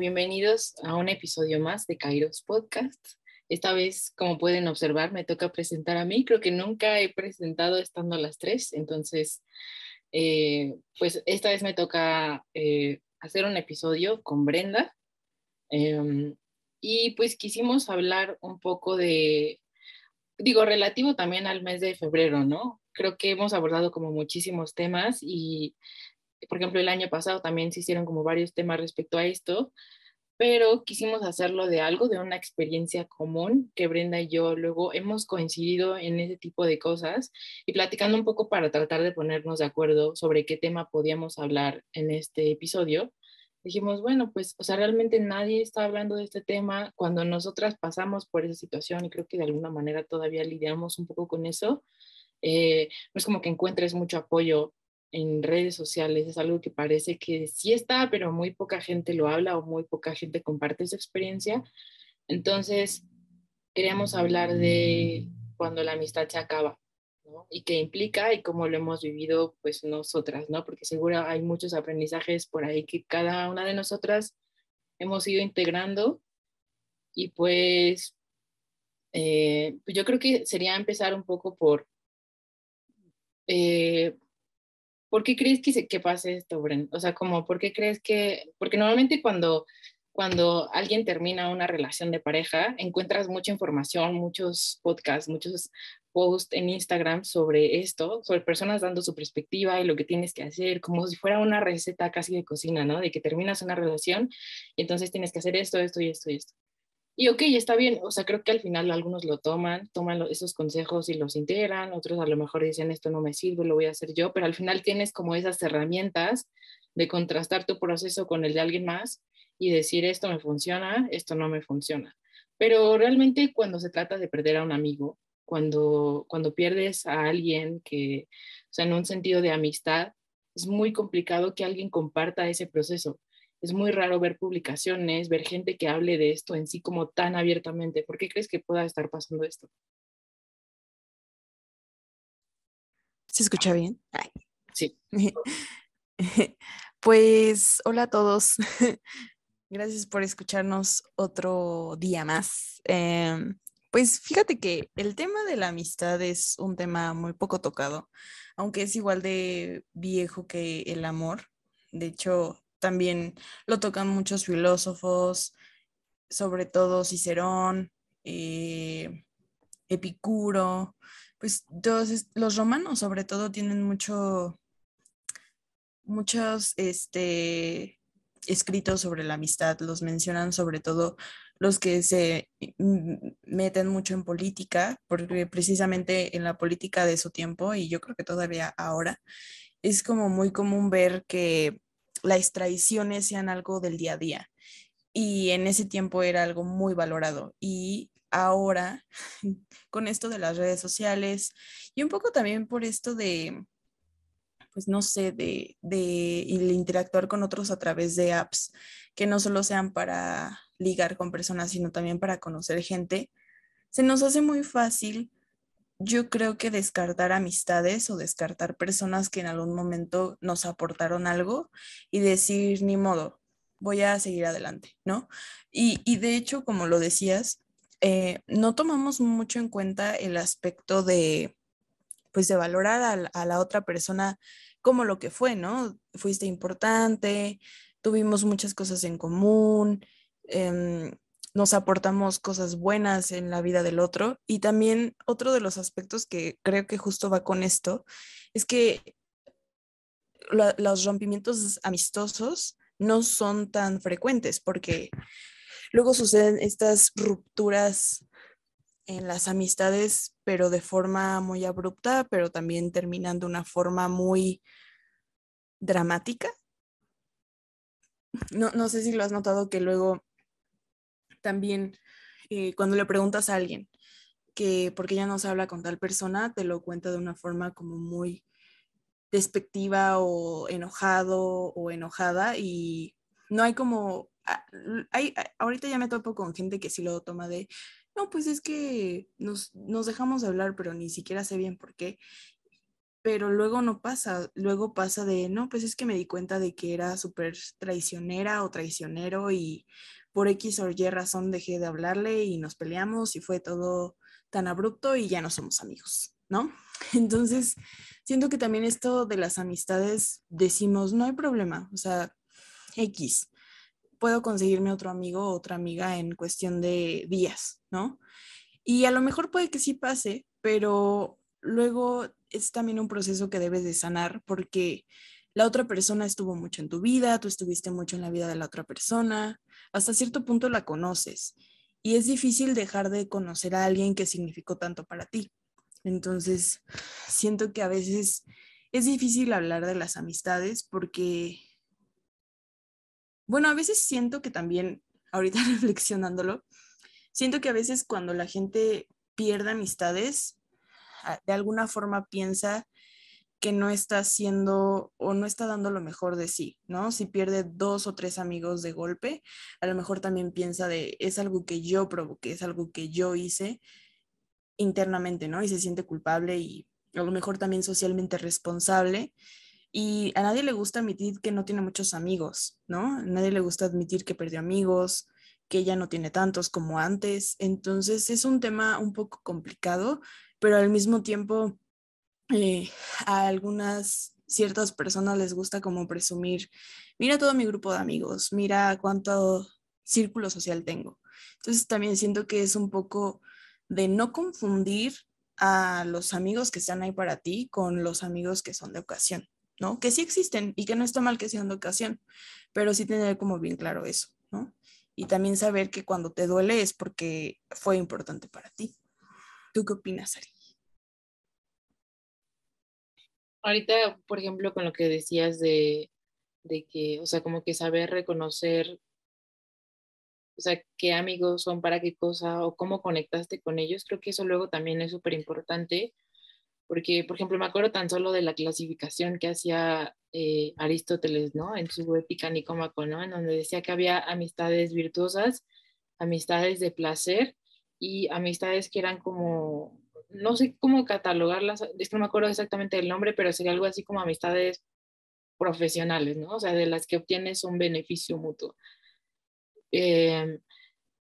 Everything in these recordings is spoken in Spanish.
bienvenidos a un episodio más de Kairos Podcast. Esta vez, como pueden observar, me toca presentar a mí. Creo que nunca he presentado estando las tres, entonces, eh, pues esta vez me toca eh, hacer un episodio con Brenda. Em, y pues quisimos hablar un poco de, digo, relativo también al mes de febrero, ¿no? Creo que hemos abordado como muchísimos temas y por ejemplo, el año pasado también se hicieron como varios temas respecto a esto, pero quisimos hacerlo de algo, de una experiencia común que Brenda y yo luego hemos coincidido en ese tipo de cosas y platicando un poco para tratar de ponernos de acuerdo sobre qué tema podíamos hablar en este episodio. Dijimos, bueno, pues, o sea, realmente nadie está hablando de este tema cuando nosotras pasamos por esa situación y creo que de alguna manera todavía lidiamos un poco con eso. Eh, no es como que encuentres mucho apoyo en redes sociales es algo que parece que sí está, pero muy poca gente lo habla o muy poca gente comparte su experiencia. Entonces, queríamos hablar de cuando la amistad se acaba, ¿no? Y qué implica y cómo lo hemos vivido pues nosotras, ¿no? Porque seguro hay muchos aprendizajes por ahí que cada una de nosotras hemos ido integrando y pues, eh, pues yo creo que sería empezar un poco por... Eh, ¿por qué crees que, se, pase esto, Bren? O sea, como, ¿por qué crees que, porque normalmente cuando, cuando alguien termina una relación de pareja, encuentras mucha información, muchos podcasts, muchos posts en Instagram sobre esto, sobre personas dando su perspectiva y lo que tienes que hacer, como si fuera una receta casi de cocina, ¿no? De que terminas una relación y entonces tienes que hacer esto, esto y esto y esto. Y ok, está bien, o sea, creo que al final algunos lo toman, toman esos consejos y los integran, otros a lo mejor dicen esto no me sirve, lo voy a hacer yo, pero al final tienes como esas herramientas de contrastar tu proceso con el de alguien más y decir esto me funciona, esto no me funciona. Pero realmente cuando se trata de perder a un amigo, cuando, cuando pierdes a alguien que, o sea, en un sentido de amistad, es muy complicado que alguien comparta ese proceso es muy raro ver publicaciones, ver gente que hable de esto en sí como tan abiertamente. ¿Por qué crees que pueda estar pasando esto? ¿Se escucha bien? Sí. Pues hola a todos. Gracias por escucharnos otro día más. Em, pues fíjate que el tema de la amistad es un tema muy poco tocado, aunque es igual de viejo que el amor. De hecho, también lo tocan muchos filósofos, sobre todo Cicerón, eh, Epicuro, pues todos los romanos sobre todo tienen mucho, muchos este, escritos sobre la amistad, los mencionan sobre todo los que se meten mucho en política, porque precisamente en la política de su tiempo, y yo creo que todavía ahora, es como muy común ver que las traiciones sean algo del día a día. Y en ese tiempo era algo muy valorado. Y ahora, con esto de las redes sociales y un poco también por esto de, pues no sé, de, de interactuar con otros a través de apps, que no solo sean para ligar con personas, sino también para conocer gente, se nos hace muy fácil yo creo que descartar amistades o descartar personas que en algún momento nos aportaron algo y decir, ni modo, voy a seguir adelante, ¿no? Y, de hecho, como lo decías, eh, no tomamos mucho en cuenta el aspecto de, pues, de valorar a, la otra persona como lo que fue, ¿no? Fuiste importante, tuvimos muchas cosas en común, em, nos aportamos cosas buenas en la vida del otro. Y también otro de los aspectos que creo que justo va con esto es que los rompimientos amistosos no son tan frecuentes porque luego suceden estas rupturas en las amistades, pero de forma muy abrupta, pero también terminan de una forma muy dramática. No, no sé si lo has notado que luego también eh, cuando le preguntas a alguien que por qué ya no se habla con tal persona, te lo cuenta de una forma como muy despectiva o enojado o enojada y no hay como, ah, hay, ah, ahorita ya me topo con gente que sí lo toma de, no, pues es que nos, nos dejamos de hablar, pero ni siquiera sé bien por qué. pero luego no pasa, luego pasa de, no, pues es que me di cuenta de que era súper traicionera o traicionero y por X o Y razón dejé de hablarle y nos peleamos y fue todo tan abrupto y ya no somos amigos, ¿no? Entonces, siento que también esto de las amistades decimos, no hay problema, o sea, X, puedo conseguirme otro amigo o otra amiga en cuestión de días, ¿no? Y a lo mejor puede que sí pase, pero luego es también un proceso que debes de sanar porque la otra persona estuvo mucho en tu vida, tú estuviste mucho en la vida de la otra persona, hasta cierto punto la conoces y es difícil dejar de conocer a alguien que significó tanto para ti. Entonces, siento que a veces es difícil hablar de las amistades porque, bueno, a veces siento que también, ahorita reflexionándolo, siento que a veces cuando la gente pierde amistades, de alguna forma piensa que no está haciendo o no está dando lo mejor de sí, ¿no? Si pierde dos o tres amigos de golpe, a lo mejor también piensa de es algo que yo provoqué, es algo que yo hice internamente, ¿no? Y se siente culpable y a lo mejor también socialmente responsable. Y a nadie le gusta admitir que no tiene muchos amigos, ¿no? A nadie le gusta admitir que perdió amigos, que ya no tiene tantos como antes. Entonces es un tema un poco complicado pero al mismo tiempo eh, a algunas ciertas personas les gusta como presumir, mira todo mi grupo de amigos, mira cuánto círculo social tengo. Entonces también siento que es un poco de no confundir a los amigos que están ahí para ti con los amigos que son de ocasión, ¿no? Que sí existen y que no está mal que sean de ocasión, pero sí tener como bien claro eso, ¿no? Y también saber que cuando te duele es porque fue importante para ti. ¿Tú qué opinas? Ahorita, por ejemplo, con lo que decías de, de que, o sea, como que saber reconocer, o sea, qué amigos son para qué cosa o cómo conectaste con ellos, creo que eso luego también es súper importante, porque, por ejemplo, me acuerdo tan solo de la clasificación que hacía eh, Aristóteles, ¿no? En su épica Nicómaco, ¿no? En donde decía que había amistades virtuosas, amistades de placer y amistades que eran como, no sé cómo catalogarlas, es que no me acuerdo exactamente del nombre, pero sería algo así como amistades profesionales, ¿no? O sea, de las que obtienes un beneficio mutuo. Em,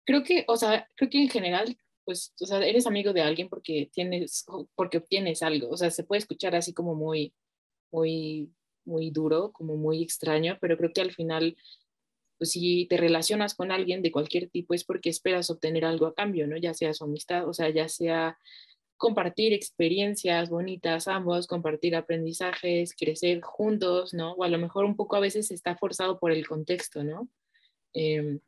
creo que, o sea, creo que en general, pues, o sea, eres amigo de alguien porque tienes, porque obtienes algo, o sea, se puede escuchar así como muy, muy, muy duro, como muy extraño, pero creo que al final pues si te relacionas con alguien de cualquier tipo es porque esperas obtener algo a cambio, ¿no? Ya sea su amistad, o sea, ya sea compartir experiencias bonitas ambos, compartir aprendizajes, crecer juntos, ¿no? O a lo mejor un poco a veces está forzado por el contexto, ¿no? Em,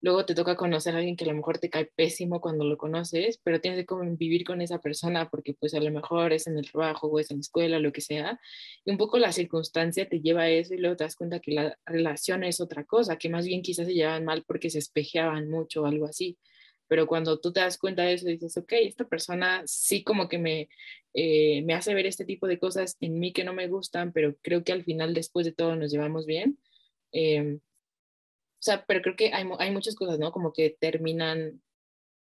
luego te toca conocer a alguien que a lo mejor te cae pésimo cuando lo conoces, pero tienes que convivir con esa persona porque pues a lo mejor es en el trabajo o es en la escuela, lo que sea, y un poco la circunstancia te lleva a eso y luego te das cuenta que la relación es otra cosa, que más bien quizás se llevan mal porque se espejeaban mucho o algo así. Pero cuando tú te das cuenta de eso, dices, ok, esta persona sí como que me, eh, me hace ver este tipo de cosas en mí que no me gustan, pero creo que al final, después de todo, nos llevamos bien. Eh, o sea, pero creo que hay, hay muchas cosas, ¿no? Como que terminan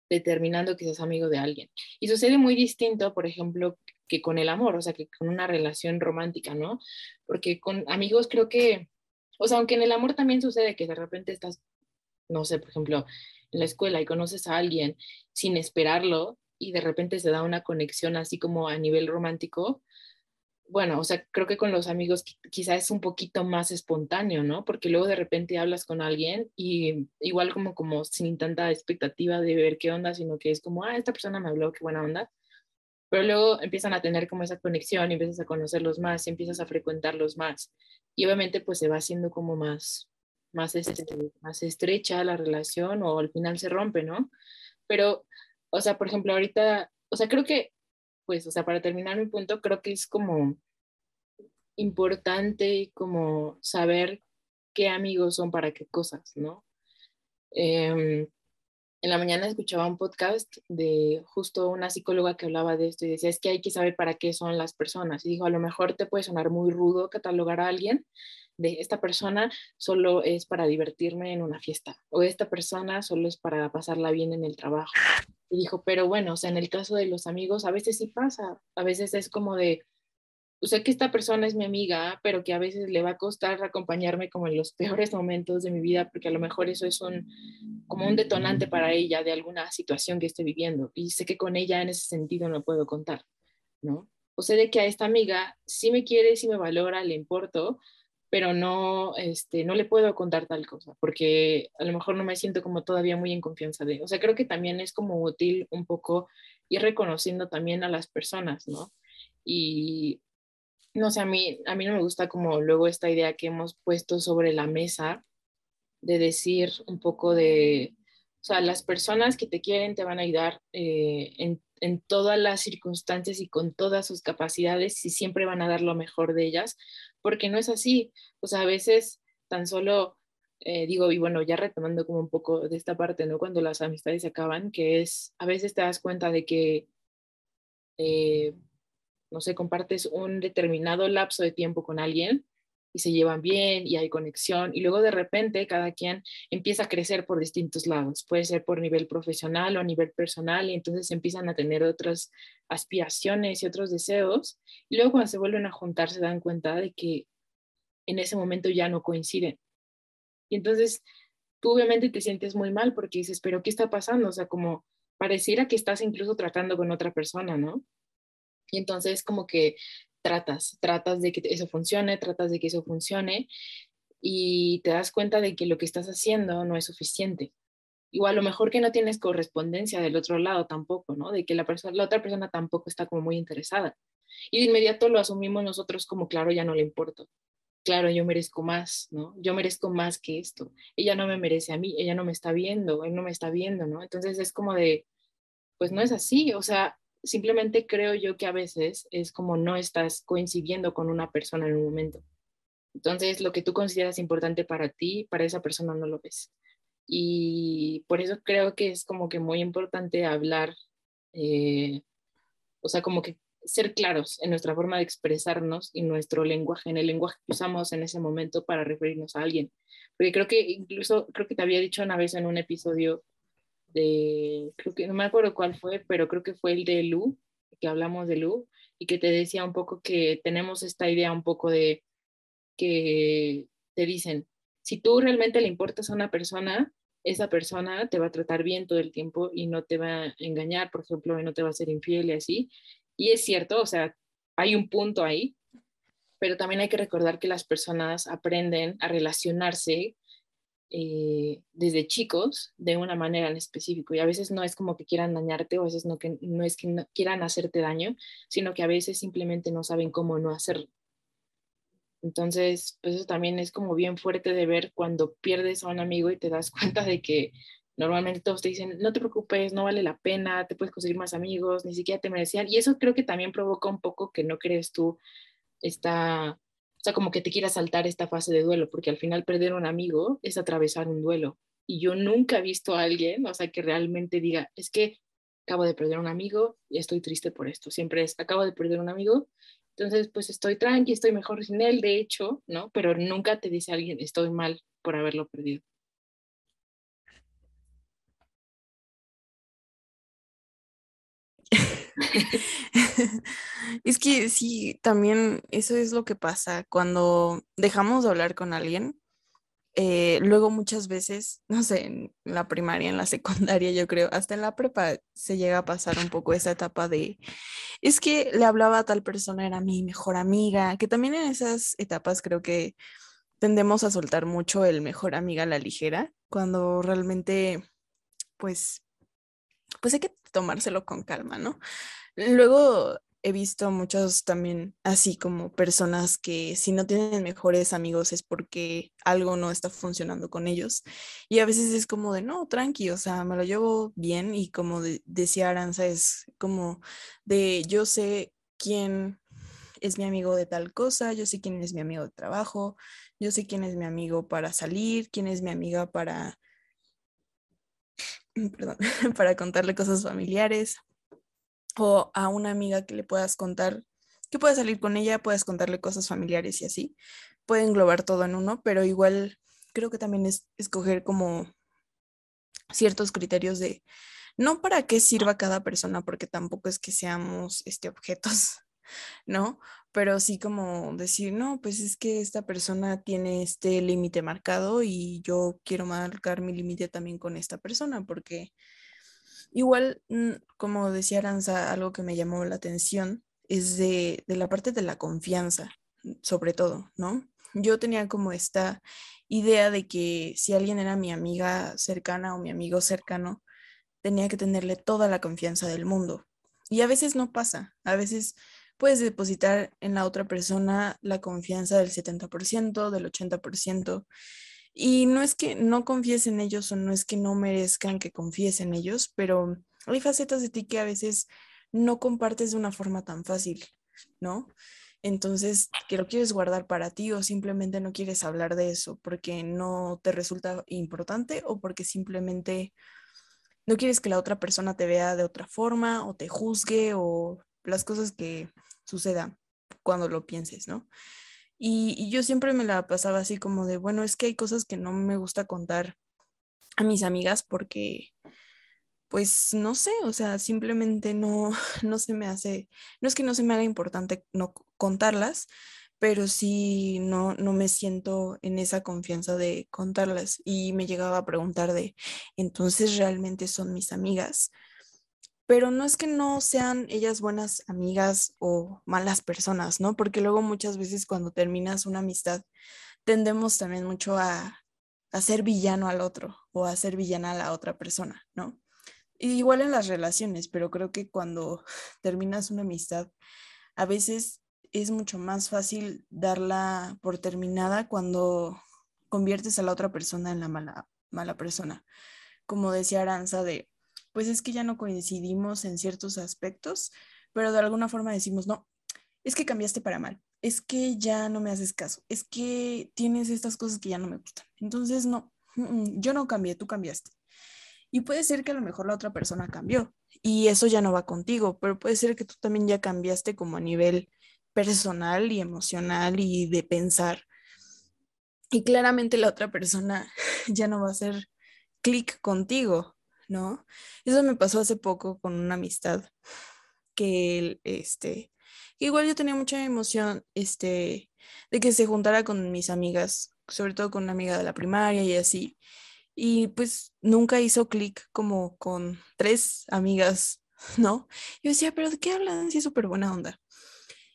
determinando que seas amigo de alguien. Y sucede muy distinto, por ejemplo, que con el amor, o sea, que con una relación romántica, ¿no? Porque con amigos creo que, o sea, aunque en el amor también sucede que de repente estás, no sé, por ejemplo, en la escuela y conoces a alguien sin esperarlo y de repente se da una conexión así como a nivel romántico, bueno, o sea, creo que con los amigos quizás es un poquito más espontáneo, ¿no? Porque luego de repente hablas con alguien y igual como, como sin tanta expectativa de ver qué onda, sino que es como, ah, esta persona me habló, qué buena onda. Pero luego empiezan a tener como esa conexión y empiezas a conocerlos más y empiezas a frecuentarlos más. Y obviamente pues se va haciendo como más, más, este, más estrecha la relación o al final se rompe, ¿no? Pero, o sea, por ejemplo, ahorita, o sea, creo que pues, o sea, para terminar mi punto, creo que es como importante como saber qué amigos son para qué cosas, ¿no? Em, en la mañana escuchaba un podcast de justo una psicóloga que hablaba de esto y decía, es que hay que saber para qué son las personas. Y dijo, a lo mejor te puede sonar muy rudo catalogar a alguien de esta persona solo es para divertirme en una fiesta o esta persona solo es para pasarla bien en el trabajo y dijo, pero bueno, o sea, en el caso de los amigos, a veces sí pasa, a veces es como de, pues sé que esta persona es mi amiga, pero que a veces le va a costar acompañarme como en los peores momentos de mi vida, porque a lo mejor eso es un, como un detonante para ella de alguna situación que esté viviendo. Y sé que con ella en ese sentido no puedo contar, ¿no? O sé de que a esta amiga sí me quiere, sí me valora, le importo, pero no, este, no le puedo contar tal cosa, porque a lo mejor no me siento como todavía muy en confianza de, o sea, creo que también es como útil un poco ir reconociendo también a las personas, ¿no? Y no sé, a mí, a mí no me gusta como luego esta idea que hemos puesto sobre la mesa de decir un poco de, o sea, las personas que te quieren te van a ayudar eh, en, en, todas las circunstancias y con todas sus capacidades y siempre van a dar lo mejor de ellas, porque no es así. O sea, a veces tan solo, eh, digo, y bueno, ya retomando como un poco de esta parte, ¿no? Cuando las amistades se acaban, que es, a veces te das cuenta de que, eh, no sé, compartes un determinado lapso de tiempo con alguien y se llevan bien y hay conexión y luego de repente cada quien empieza a crecer por distintos lados, puede ser por nivel profesional o a nivel personal y entonces empiezan a tener otras aspiraciones y otros deseos y luego cuando se vuelven a juntar se dan cuenta de que en ese momento ya no coinciden. Y entonces tú obviamente te sientes muy mal porque dices, pero ¿qué está pasando? O sea, como pareciera que estás incluso tratando con otra persona, ¿no? Y entonces como que tratas, tratas de que eso funcione, tratas de que eso funcione y te das cuenta de que lo que estás haciendo no es suficiente. Igual a lo mejor que no tienes correspondencia del otro lado tampoco, ¿no? De que la, persona, la otra persona tampoco está como muy interesada. Y de inmediato lo asumimos nosotros como, claro, ya no le importo. Claro, yo merezco más, ¿no? Yo merezco más que esto. Ella no me merece a mí, ella no me está viendo, él no me está viendo, ¿no? Entonces es como de, pues no es así, o sea, simplemente creo yo que a veces es como no estás coincidiendo con una persona en un momento. Entonces, lo que tú consideras importante para ti, para esa persona no lo ves. Y por eso creo que es como que muy importante hablar, eh, o sea, como que ser claros en nuestra forma de expresarnos y nuestro lenguaje, en el lenguaje que usamos en ese momento para referirnos a alguien. Porque creo que incluso, creo que te había dicho una vez en un episodio creo que no me acuerdo cuál fue, pero creo que fue el de Lu, que hablamos de Lu, y que te decía un poco que tenemos esta idea un poco de que te dicen, si tú realmente le importas a una persona, esa persona te va a tratar bien todo el tiempo y no te va a engañar, por ejemplo, y no te va a ser infiel y así. Y es cierto, o sea, hay un punto ahí, pero también hay que recordar que las personas aprenden a relacionarse eh, desde chicos de una manera en específico y a veces no es como que quieran dañarte o a veces no, que, no es que quieran hacerte daño, sino que a veces simplemente no saben cómo no hacerlo. Entonces, pues eso también es como bien fuerte de ver cuando pierdes a un amigo y te das cuenta de que normalmente todos te dicen, no te preocupes, no vale la pena, te puedes conseguir más amigos, ni siquiera te merecían. Y eso creo que también provoca un poco que no crees tú esta sea, como que te quieras saltar esta fase de duelo, porque al final perder un amigo es atravesar un duelo. Y yo nunca he visto a alguien, o sea, que realmente diga, es que acabo de perder un amigo y estoy triste por esto. Siempre es, acabo de perder un amigo, entonces pues estoy tranqui, estoy mejor sin él, de hecho, ¿no? Pero nunca te dice alguien, estoy mal por haberlo perdido. es que sí, también eso es lo que pasa cuando dejamos de hablar con alguien. Eh, luego muchas veces, no sé, en la primaria, en la secundaria, yo creo, hasta en la prepa se llega a pasar un poco esa etapa de, es que le hablaba a tal persona, era mi mejor amiga, que también en esas etapas creo que tendemos a soltar mucho el mejor amiga a la ligera, cuando realmente, pues, pues hay que tomárselo con calma, ¿no? Luego he visto muchos también así como personas que si no tienen mejores amigos es porque algo no está funcionando con ellos. Y a veces es como de, no, tranqui, o sea, me lo llevo bien y como decía Aranza, es como de, yo sé quién es mi amigo de tal cosa, yo sé quién es mi amigo de trabajo, yo sé quién es mi amigo para salir, quién es mi amiga para perdón, para contarle cosas familiares o a una amiga que le puedas contar, que puedas salir con ella, puedas contarle cosas familiares y así. Puede englobar todo en uno, pero igual creo que también es escoger como ciertos criterios de no para qué sirva cada persona, porque tampoco es que seamos este, objetos ¿no? Pero sí como decir, no, pues es que esta persona tiene este límite marcado y yo quiero marcar mi límite también con esta persona, porque igual, mm, como decía Aranza, algo que me llamó la atención es de, de la parte de la confianza, sobre todo, ¿no? Yo tenía como esta idea de que si alguien era mi amiga cercana o mi amigo cercano, tenía que tenerle toda la confianza del mundo. Y a veces no pasa, a veces puedes depositar en la otra persona la confianza del 70%, del 80%. Y no es que no confíes en ellos o no es que no merezcan que confíes en ellos, pero hay facetas de ti que a veces no compartes de una forma tan fácil, ¿no? Entonces, que lo quieres guardar para ti o simplemente no quieres hablar de eso porque no te resulta importante o porque simplemente no quieres que la otra persona te vea de otra forma o te juzgue o las cosas que sucedan cuando lo pienses, ¿no? Y, yo siempre me la pasaba así como de, bueno, es que hay cosas que no me gusta contar a mis amigas porque, pues, no sé, o sea, simplemente no, no se me hace, no es que no se me haga importante no contarlas, pero sí no, no me siento en esa confianza de contarlas. Y me llegaba a preguntar de, entonces realmente son mis amigas. Pero no es que no sean ellas buenas amigas o malas personas, ¿no? Porque luego muchas veces cuando terminas una amistad tendemos también mucho a, a ser villano al otro o a ser villana a la otra persona, ¿no? igual en las relaciones, pero creo que cuando terminas una amistad, a veces es mucho más fácil darla por terminada cuando conviertes a la otra persona en la mala, mala persona. Como decía Aranza, de, pues es que ya no coincidimos en ciertos aspectos, pero de alguna forma decimos, no, es que cambiaste para mal, es que ya no me haces caso, es que tienes estas cosas que ya no me gustan. Entonces, no, yo no cambié, tú cambiaste. Y puede ser que a lo mejor la otra persona cambió y eso ya no va contigo, pero puede ser que tú también ya cambiaste como a nivel personal y emocional y de pensar. Y claramente la otra persona ya no va a hacer clic contigo, ¿no? Eso me pasó hace poco con una amistad que este igual yo tenía mucha emoción este de que se juntara con mis amigas, sobre todo con una amiga de la primaria y así. Y pues nunca hizo clic como con tres amigas, ¿no? Yo decía, pero ¿de qué hablan? Sí, súper buena onda.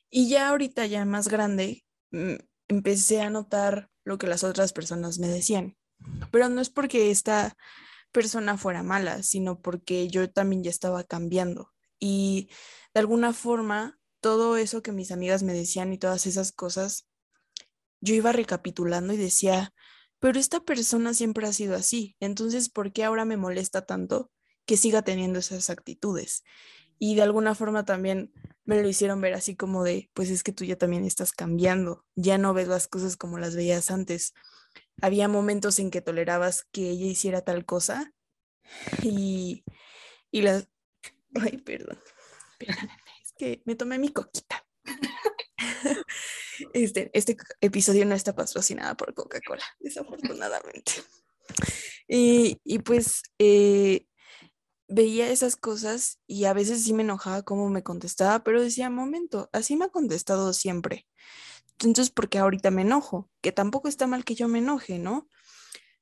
Y ya ahorita, ya más grande, mm, empecé a notar lo que las otras personas me decían. Pero no es porque esta persona fuera mala, sino porque yo también ya estaba cambiando. Y de alguna forma, todo eso que mis amigas me decían y todas esas cosas, yo iba recapitulando y decía, pero esta persona siempre ha sido así, entonces, ¿por qué ahora me molesta tanto que siga teniendo esas actitudes? Y de alguna forma también me lo hicieron ver así como de, pues es que tú ya también estás cambiando, ya no ves las cosas como las veías antes. Había momentos en que tolerabas que ella hiciera tal cosa y, y las... Ay, perdón, es que me tomé mi coquita. Este, este episodio no está patrocinado por Coca-Cola, desafortunadamente. Y, y pues eh, veía esas cosas y a veces sí me enojaba cómo me contestaba, pero decía, momento, así me ha contestado siempre. Entonces, ¿por qué ahorita me enojo? Que tampoco está mal que yo me enoje, ¿no?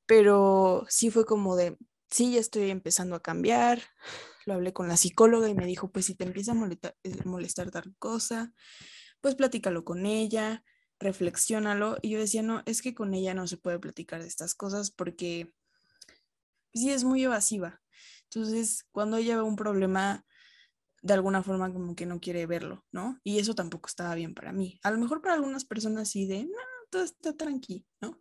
Pero sí fue como de, sí, ya estoy empezando a cambiar. Lo hablé con la psicóloga y me dijo, pues si te empieza a molestar, eh, molestar tal cosa, pues platícalo con ella, reflexiónalo. Y yo decía, no, es que con ella no se puede platicar de estas cosas porque sí es muy evasiva. Entonces, cuando ella ve un problema, de alguna forma como que no quiere verlo, ¿no? Y eso tampoco estaba bien para mí. A lo mejor para algunas personas sí de, no, todo está tranquilo, ¿no?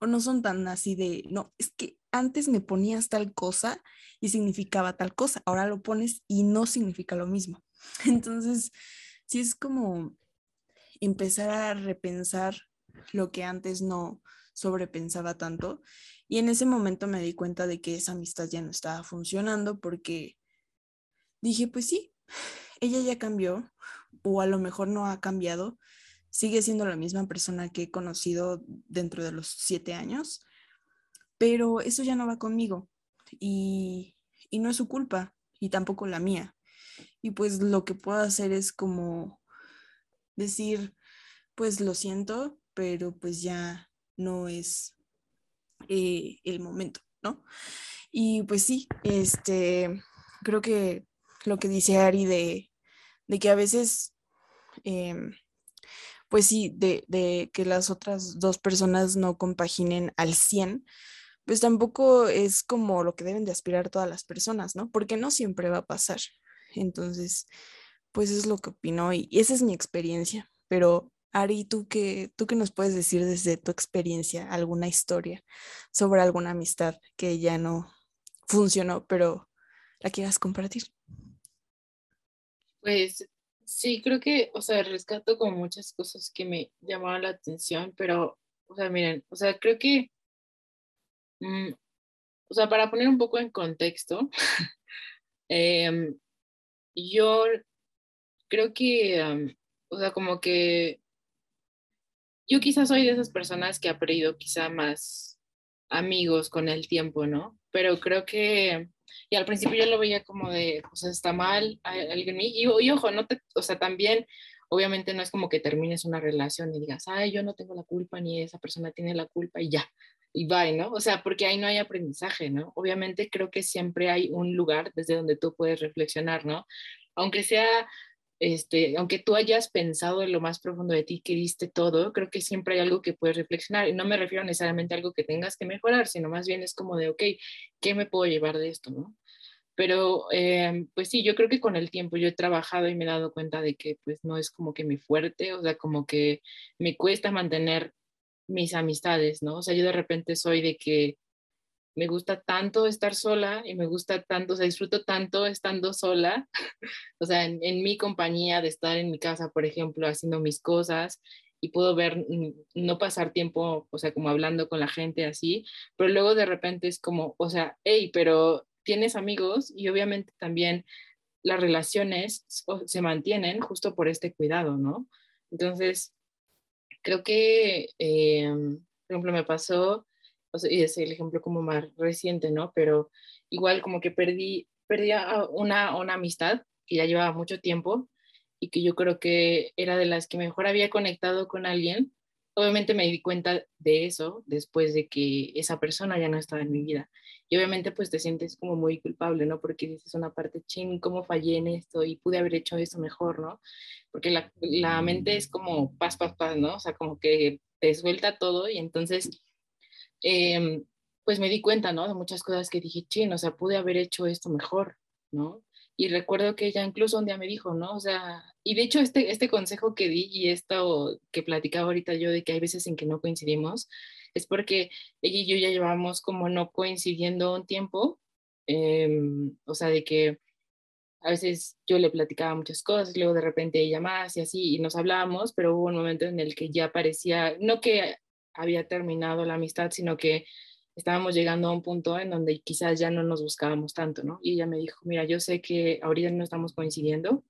O no son tan así de, no, es que antes me ponías tal cosa y significaba tal cosa, ahora lo pones y no significa lo mismo. Entonces, sí es como empezar a repensar lo que antes no sobrepensaba tanto y en ese momento me di cuenta de que esa amistad ya no estaba funcionando porque dije, pues sí, ella ya cambió o a lo mejor no ha cambiado, sigue siendo la misma persona que he conocido dentro de los siete años, pero eso ya no va conmigo y, y no es su culpa y tampoco la mía. Y pues lo que puedo hacer es como decir, pues lo siento, pero pues ya no es eh, el momento, ¿no? Y pues sí, este, creo que lo que dice Ari de, que a veces, em, pues sí, de, de, que las otras dos personas no compaginen al 100, pues tampoco es como lo que deben de aspirar todas las personas, ¿no? Porque no siempre va a pasar. Entonces, pues es lo que opino y, esa es mi experiencia. Pero Ari, ¿tú qué, ¿tú qué nos puedes decir desde tu experiencia, alguna historia sobre alguna amistad que ya no funcionó, pero la quieras compartir? Pues sí, creo que, o sea, rescato con muchas cosas que me llamaron la atención, pero, o sea, miren, o sea, creo que, mm, o sea, para poner un poco en contexto, em, yo creo que, o sea, como que yo quizás soy de esas personas que ha perdido quizá más amigos con el tiempo, ¿no? Pero creo que, y al principio yo lo veía como de, sea, está mal alguien, y, y ojo, no te, o sea, también, obviamente no es como que termines una relación y digas, ay, yo no tengo la culpa, ni esa persona tiene la culpa, y ya, y bye, ¿no? O sea, porque ahí no hay aprendizaje, ¿no? Obviamente creo que siempre hay un lugar desde donde tú puedes reflexionar, ¿no? Aunque sea este, aunque tú hayas pensado en lo más profundo de ti, que diste todo, creo que siempre hay algo que puedes reflexionar. Y no me refiero necesariamente a algo que tengas que mejorar, sino más bien es como de, ok, ¿qué me puedo llevar de esto? Pero eh, pues sí, yo creo que con el tiempo yo he trabajado y me he dado cuenta de que pues no es como que mi fuerte, o sea, como que me cuesta mantener mis amistades, ¿no? O sea, yo de repente soy de que me gusta tanto estar sola y me gusta tanto, o sea, disfruto tanto estando sola, o sea, en, mi compañía, de estar en mi casa, por ejemplo, haciendo mis cosas y puedo ver, mm, no pasar tiempo, o sea, como hablando con la gente así, pero luego de repente es como, o sea, hey, pero tienes amigos y obviamente también las relaciones se mantienen justo por este cuidado, ¿no? Entonces, creo que, eh, por ejemplo, me pasó y es el ejemplo como más reciente, ¿no? Pero igual como que perdí, perdí una, una amistad que ya llevaba mucho tiempo y que yo creo que era de las que mejor había conectado con alguien. Obviamente me di cuenta de eso después de que esa persona ya no estaba en mi vida. Y obviamente pues te sientes como muy culpable, ¿no? Porque dices una parte, ching, ¿cómo fallé en esto? Y pude haber hecho eso mejor, ¿no? Porque la, la mente es como paz, paz, paz, ¿no? O sea, como que te suelta todo y entonces Em, pues me di cuenta, ¿no? De muchas cosas que dije, chin, o sea, pude haber hecho esto mejor, ¿no? Y recuerdo que ella incluso un día me dijo, ¿no? O sea, y de hecho este, este consejo que di y esto que platicaba ahorita yo de que hay veces en que no coincidimos, es porque ella y yo ya llevamos como no coincidiendo un tiempo, em, o sea, de que a veces yo le platicaba muchas cosas, luego de repente ella más y así, y nos hablábamos, pero hubo un momento en el que ya parecía, no que había terminado la amistad, sino que estábamos llegando a un punto en donde quizás ya no nos buscábamos tanto, ¿no? Y ella me dijo, mira, yo sé que ahorita no estamos coincidiendo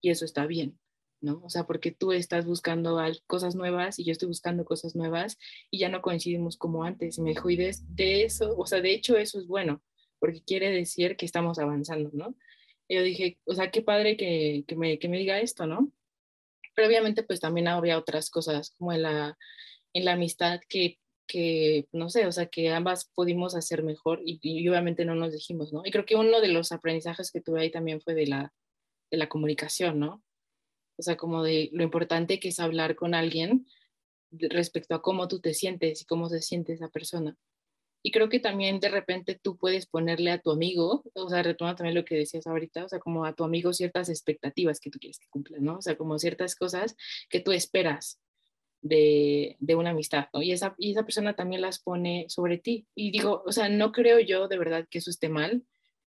y eso está bien, ¿no? O sea, porque tú estás buscando cosas nuevas y yo estoy buscando cosas nuevas y ya no coincidimos como antes. Y me dijo, y de, eso, o sea, de hecho eso es bueno, porque quiere decir que estamos avanzando, ¿no? Y yo dije, o sea, qué padre que, que, me, que me diga esto, ¿no? Pero obviamente pues también había otras cosas como la en la amistad que, que, no sé, o sea, que ambas pudimos hacer mejor y, obviamente no nos dijimos, ¿no? Y creo que uno de los aprendizajes que tuve ahí también fue de la, de la comunicación, ¿no? O sea, como de lo importante que es hablar con alguien respecto a cómo tú te sientes y cómo se siente esa persona. Y creo que también de repente tú puedes ponerle a tu amigo, o sea, retoma también lo que decías ahorita, o sea, como a tu amigo ciertas expectativas que tú quieres que cumpla, ¿no? O sea, como ciertas cosas que tú esperas de, una amistad. Y esa, y esa persona también las pone sobre ti. Y digo, o sea, no creo yo de verdad que eso esté mal.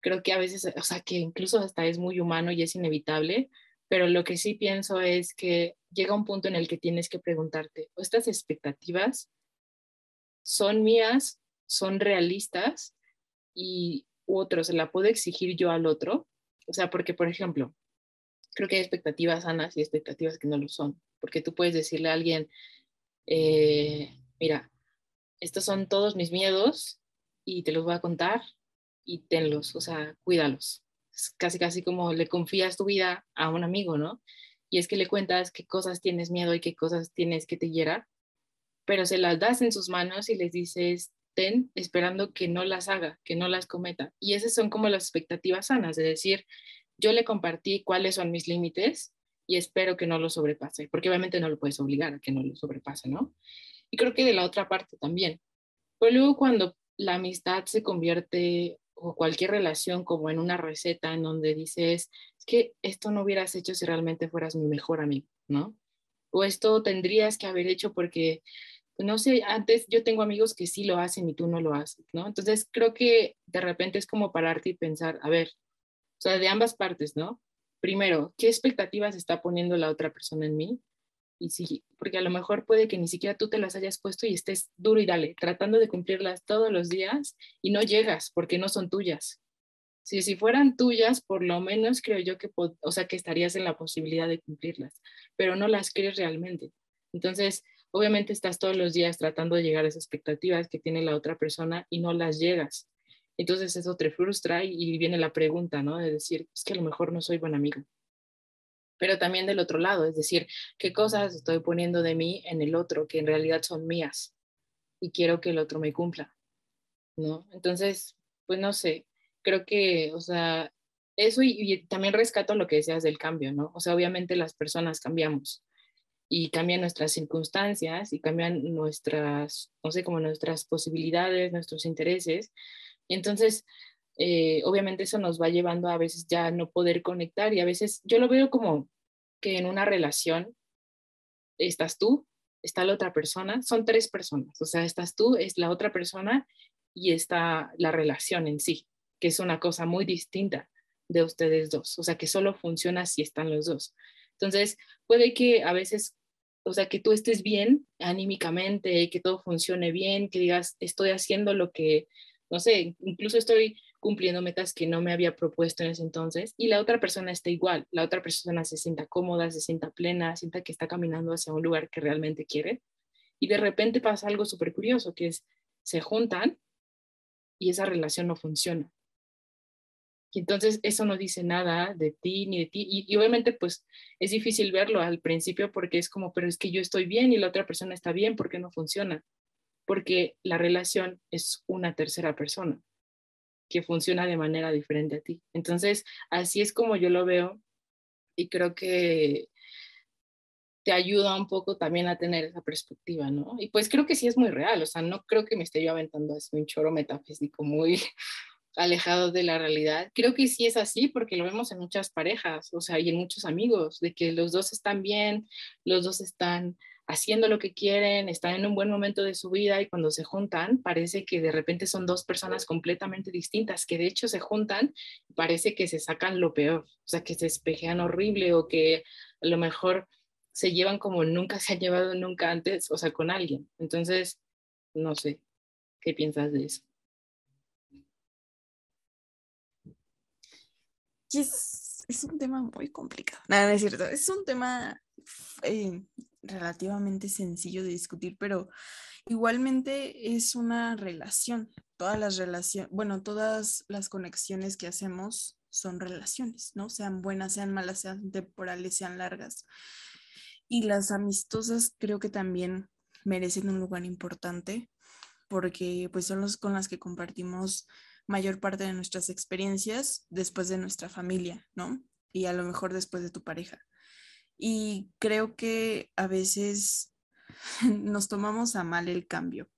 Creo que a veces, o sea, que incluso hasta es muy humano y es inevitable, pero lo que sí pienso es que llega un punto en el que tienes que preguntarte, ¿estas expectativas son mías, son realistas y otros la puedo exigir yo al otro? O sea, porque, por ejemplo, creo que hay expectativas sanas y expectativas que no lo son, porque tú puedes decirle a alguien, eh, mira, estos son todos mis miedos y te los voy a contar y tenlos, o sea, cuídalos. Es casi, casi como le confías tu vida a un amigo, ¿no? y es que le cuentas qué cosas tienes miedo y qué cosas tienes que te hiera, pero se las das en sus manos y les dices, ten, esperando que no las haga, que no las cometa. Y esas son como las expectativas sanas, de decir, yo le compartí cuáles son mis límites y espero que no lo sobrepase, porque obviamente no lo puedes obligar a que no lo sobrepase, ¿no? Y creo que de la otra parte también. Pues luego cuando la amistad se convierte o cualquier relación como en una receta en donde dices, es que esto no hubieras hecho si realmente fueras mi mejor amigo, ¿no? O esto tendrías que haber hecho porque, pues, no sé, antes yo tengo amigos que sí lo hacen y tú no lo haces, ¿no? Entonces creo que de repente es como pararte y pensar, a ver, sea, de ambas partes, ¿no? Primero, ¿qué expectativas está poniendo la otra persona en mí? Y sí, porque a lo mejor puede que ni siquiera tú te las hayas puesto y estés duro y dale, tratando de cumplirlas todos los días y no llegas porque no son tuyas. Si, si fueran tuyas, por lo menos creo yo que, o sea, que estarías en la posibilidad de cumplirlas, pero no las crees realmente. Entonces, obviamente estás todos los días tratando de llegar a esas expectativas que tiene la otra persona y no las llegas. Entonces eso te frustra y viene la pregunta, ¿no? De decir, es que a lo mejor no soy buen amigo pero también del otro lado, es decir, qué cosas estoy poniendo de mí en el otro que en realidad son mías y quiero que el otro me cumpla, ¿no? Entonces, pues no sé, creo que, o sea, eso y, también rescato lo que decías del cambio, ¿no? O sea, obviamente las personas cambiamos y cambian nuestras circunstancias y cambian nuestras, no sé, como nuestras posibilidades, nuestros intereses. Y entonces, eh, obviamente eso nos va llevando a veces ya no poder conectar y a veces yo lo veo como que en una relación estás tú, está la otra persona, son tres personas, o sea, estás tú, es la otra persona y está la relación en sí, que es una cosa muy distinta de ustedes dos, o sea, que solo funciona si están los dos. Entonces, puede que a veces, o sea, que tú estés bien anímicamente, que todo funcione bien, que digas, estoy haciendo lo que, no sé, incluso estoy cumpliendo metas que no me había propuesto en ese entonces y la otra persona está igual, la otra persona se sienta cómoda, se sienta plena, sienta que está caminando hacia un lugar que realmente quiere y de repente pasa algo súper curioso que es, se juntan y esa relación no funciona. Y entonces eso no dice nada de ti ni de ti. Y, y, obviamente pues es difícil verlo al principio porque es como, pero es que yo estoy bien y la otra persona está bien, ¿por qué no funciona? Porque la relación es una tercera persona que funciona de manera diferente a ti. Entonces, así es como yo lo veo y creo que te ayuda un poco también a tener esa perspectiva, ¿no? Y pues creo que sí es muy real, o sea, no creo que me esté yo aventando así un choro metafísico muy alejado de la realidad. Creo que sí es así porque lo vemos en muchas parejas, o sea, y en muchos amigos, de que los dos están bien, los dos están haciendo lo que quieren, están en un buen momento de su vida y cuando se juntan parece que de repente son dos personas completamente distintas, que de hecho se juntan parece que se sacan lo peor, o sea, que se espejean horrible o que a lo mejor se llevan como nunca se han llevado nunca antes, o sea, con alguien. Entonces, no sé, ¿qué piensas de eso? Es, un tema muy complicado. Nada, es cierto. Es un tema eh, relativamente sencillo de discutir, pero igualmente es una relación. Todas las relaciones, bueno, todas las conexiones que hacemos son relaciones, ¿no? Sean buenas, sean malas, sean temporales, sean largas. Y las amistosas creo que también merecen un lugar importante porque pues son los con las que compartimos mayor parte de nuestras experiencias después de nuestra familia, ¿no? Y a lo mejor después de tu pareja. Y creo que a veces nos tomamos a mal el cambio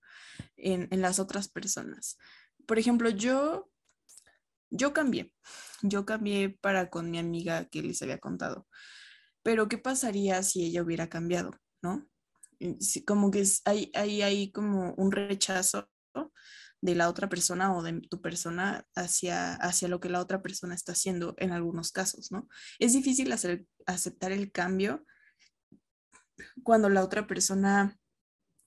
en, las otras personas. Por ejemplo, yo, yo cambié, yo cambié para con mi amiga que les había contado. Pero ¿qué pasaría si ella hubiera cambiado? ¿No? Como que hay, hay, hay como un rechazo de la otra persona o de tu persona hacia, hacia lo que la otra persona está haciendo en algunos casos, ¿no? Es difícil hacer, aceptar el cambio cuando la otra persona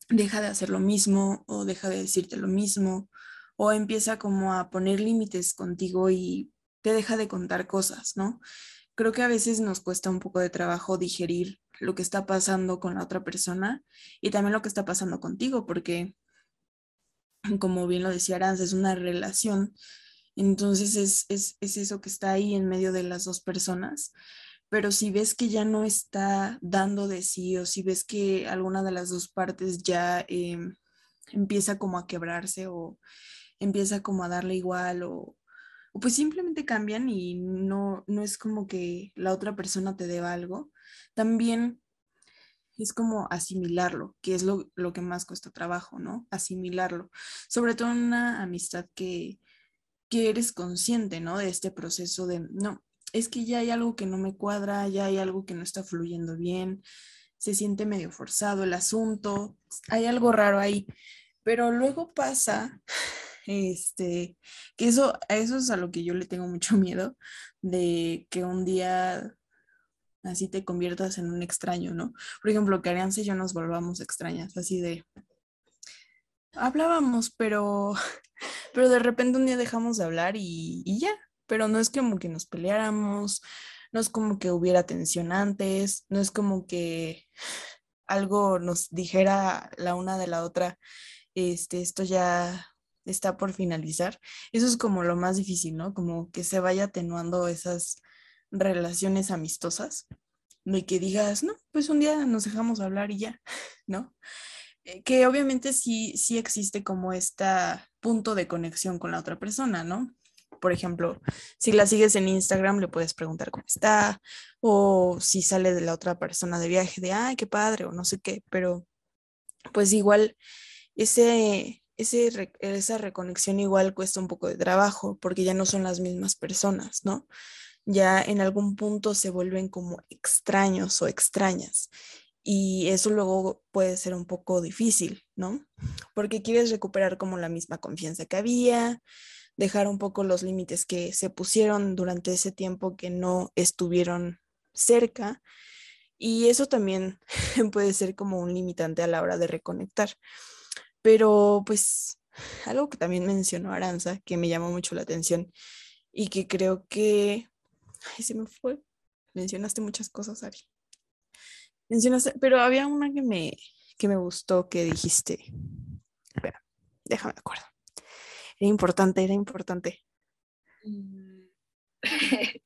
deja de hacer lo mismo o deja de decirte lo mismo o empieza como a poner límites contigo y te deja de contar cosas, ¿no? Creo que a veces nos cuesta un poco de trabajo digerir lo que está pasando con la otra persona y también lo que está pasando contigo, porque como bien lo decía Aranz, es una relación. Entonces es, es, es, eso que está ahí en medio de las dos personas. pero si ves que ya no está dando de sí o si ves que alguna de las dos partes ya em, empieza como a quebrarse o empieza como a darle igual o, o, pues simplemente cambian y no, no es como que la otra persona te deba algo, también es como asimilarlo, que es lo, lo que más cuesta trabajo, ¿no? Asimilarlo, sobre todo en una amistad que, que eres consciente, ¿no? De este proceso de, no, es que ya hay algo que no me cuadra, ya hay algo que no está fluyendo bien, se siente medio forzado el asunto, hay algo raro ahí, pero luego pasa, este, que eso, a eso es a lo que yo le tengo mucho miedo, de que un día así te conviertas en un extraño, ¿no? Por ejemplo, que Arianza y yo nos volvamos extrañas, así de, hablábamos, pero, pero de repente un día dejamos de hablar y, y ya, pero no es como que nos peleáramos, no es como que hubiera tensión antes, no es como que algo nos dijera la una de la otra, este, esto ya está por finalizar. Eso es como lo más difícil, ¿no? Como que se vaya atenuando esas relaciones amistosas, de que digas, no, pues un día nos dejamos hablar y ya, ¿no? Eh, que obviamente sí, sí existe como este punto de conexión con la otra persona, ¿no? por ejemplo, si la sigues en Instagram, le puedes preguntar cómo está, o si sale de la otra persona de viaje, de, ay, qué padre, o no sé qué, pero pues igual ese, ese, esa reconexión igual cuesta un poco de trabajo, porque ya no son las mismas personas, ¿no? Ya en algún punto se vuelven como extraños o extrañas. Y eso luego puede ser un poco difícil, ¿no? Porque quieres recuperar como la misma confianza que había, dejar un poco los límites que se pusieron durante ese tiempo que no estuvieron cerca. Y eso también puede ser como un limitante a la hora de reconectar. Pero pues algo que también mencionó Aranza, que me llamó mucho la atención y que creo que... Ay, se me fue. Mencionaste muchas cosas, Ari. Mencionaste, pero había una que me, que me gustó que dijiste. Espera, déjame de acuerdo. Era importante, era importante. Mm.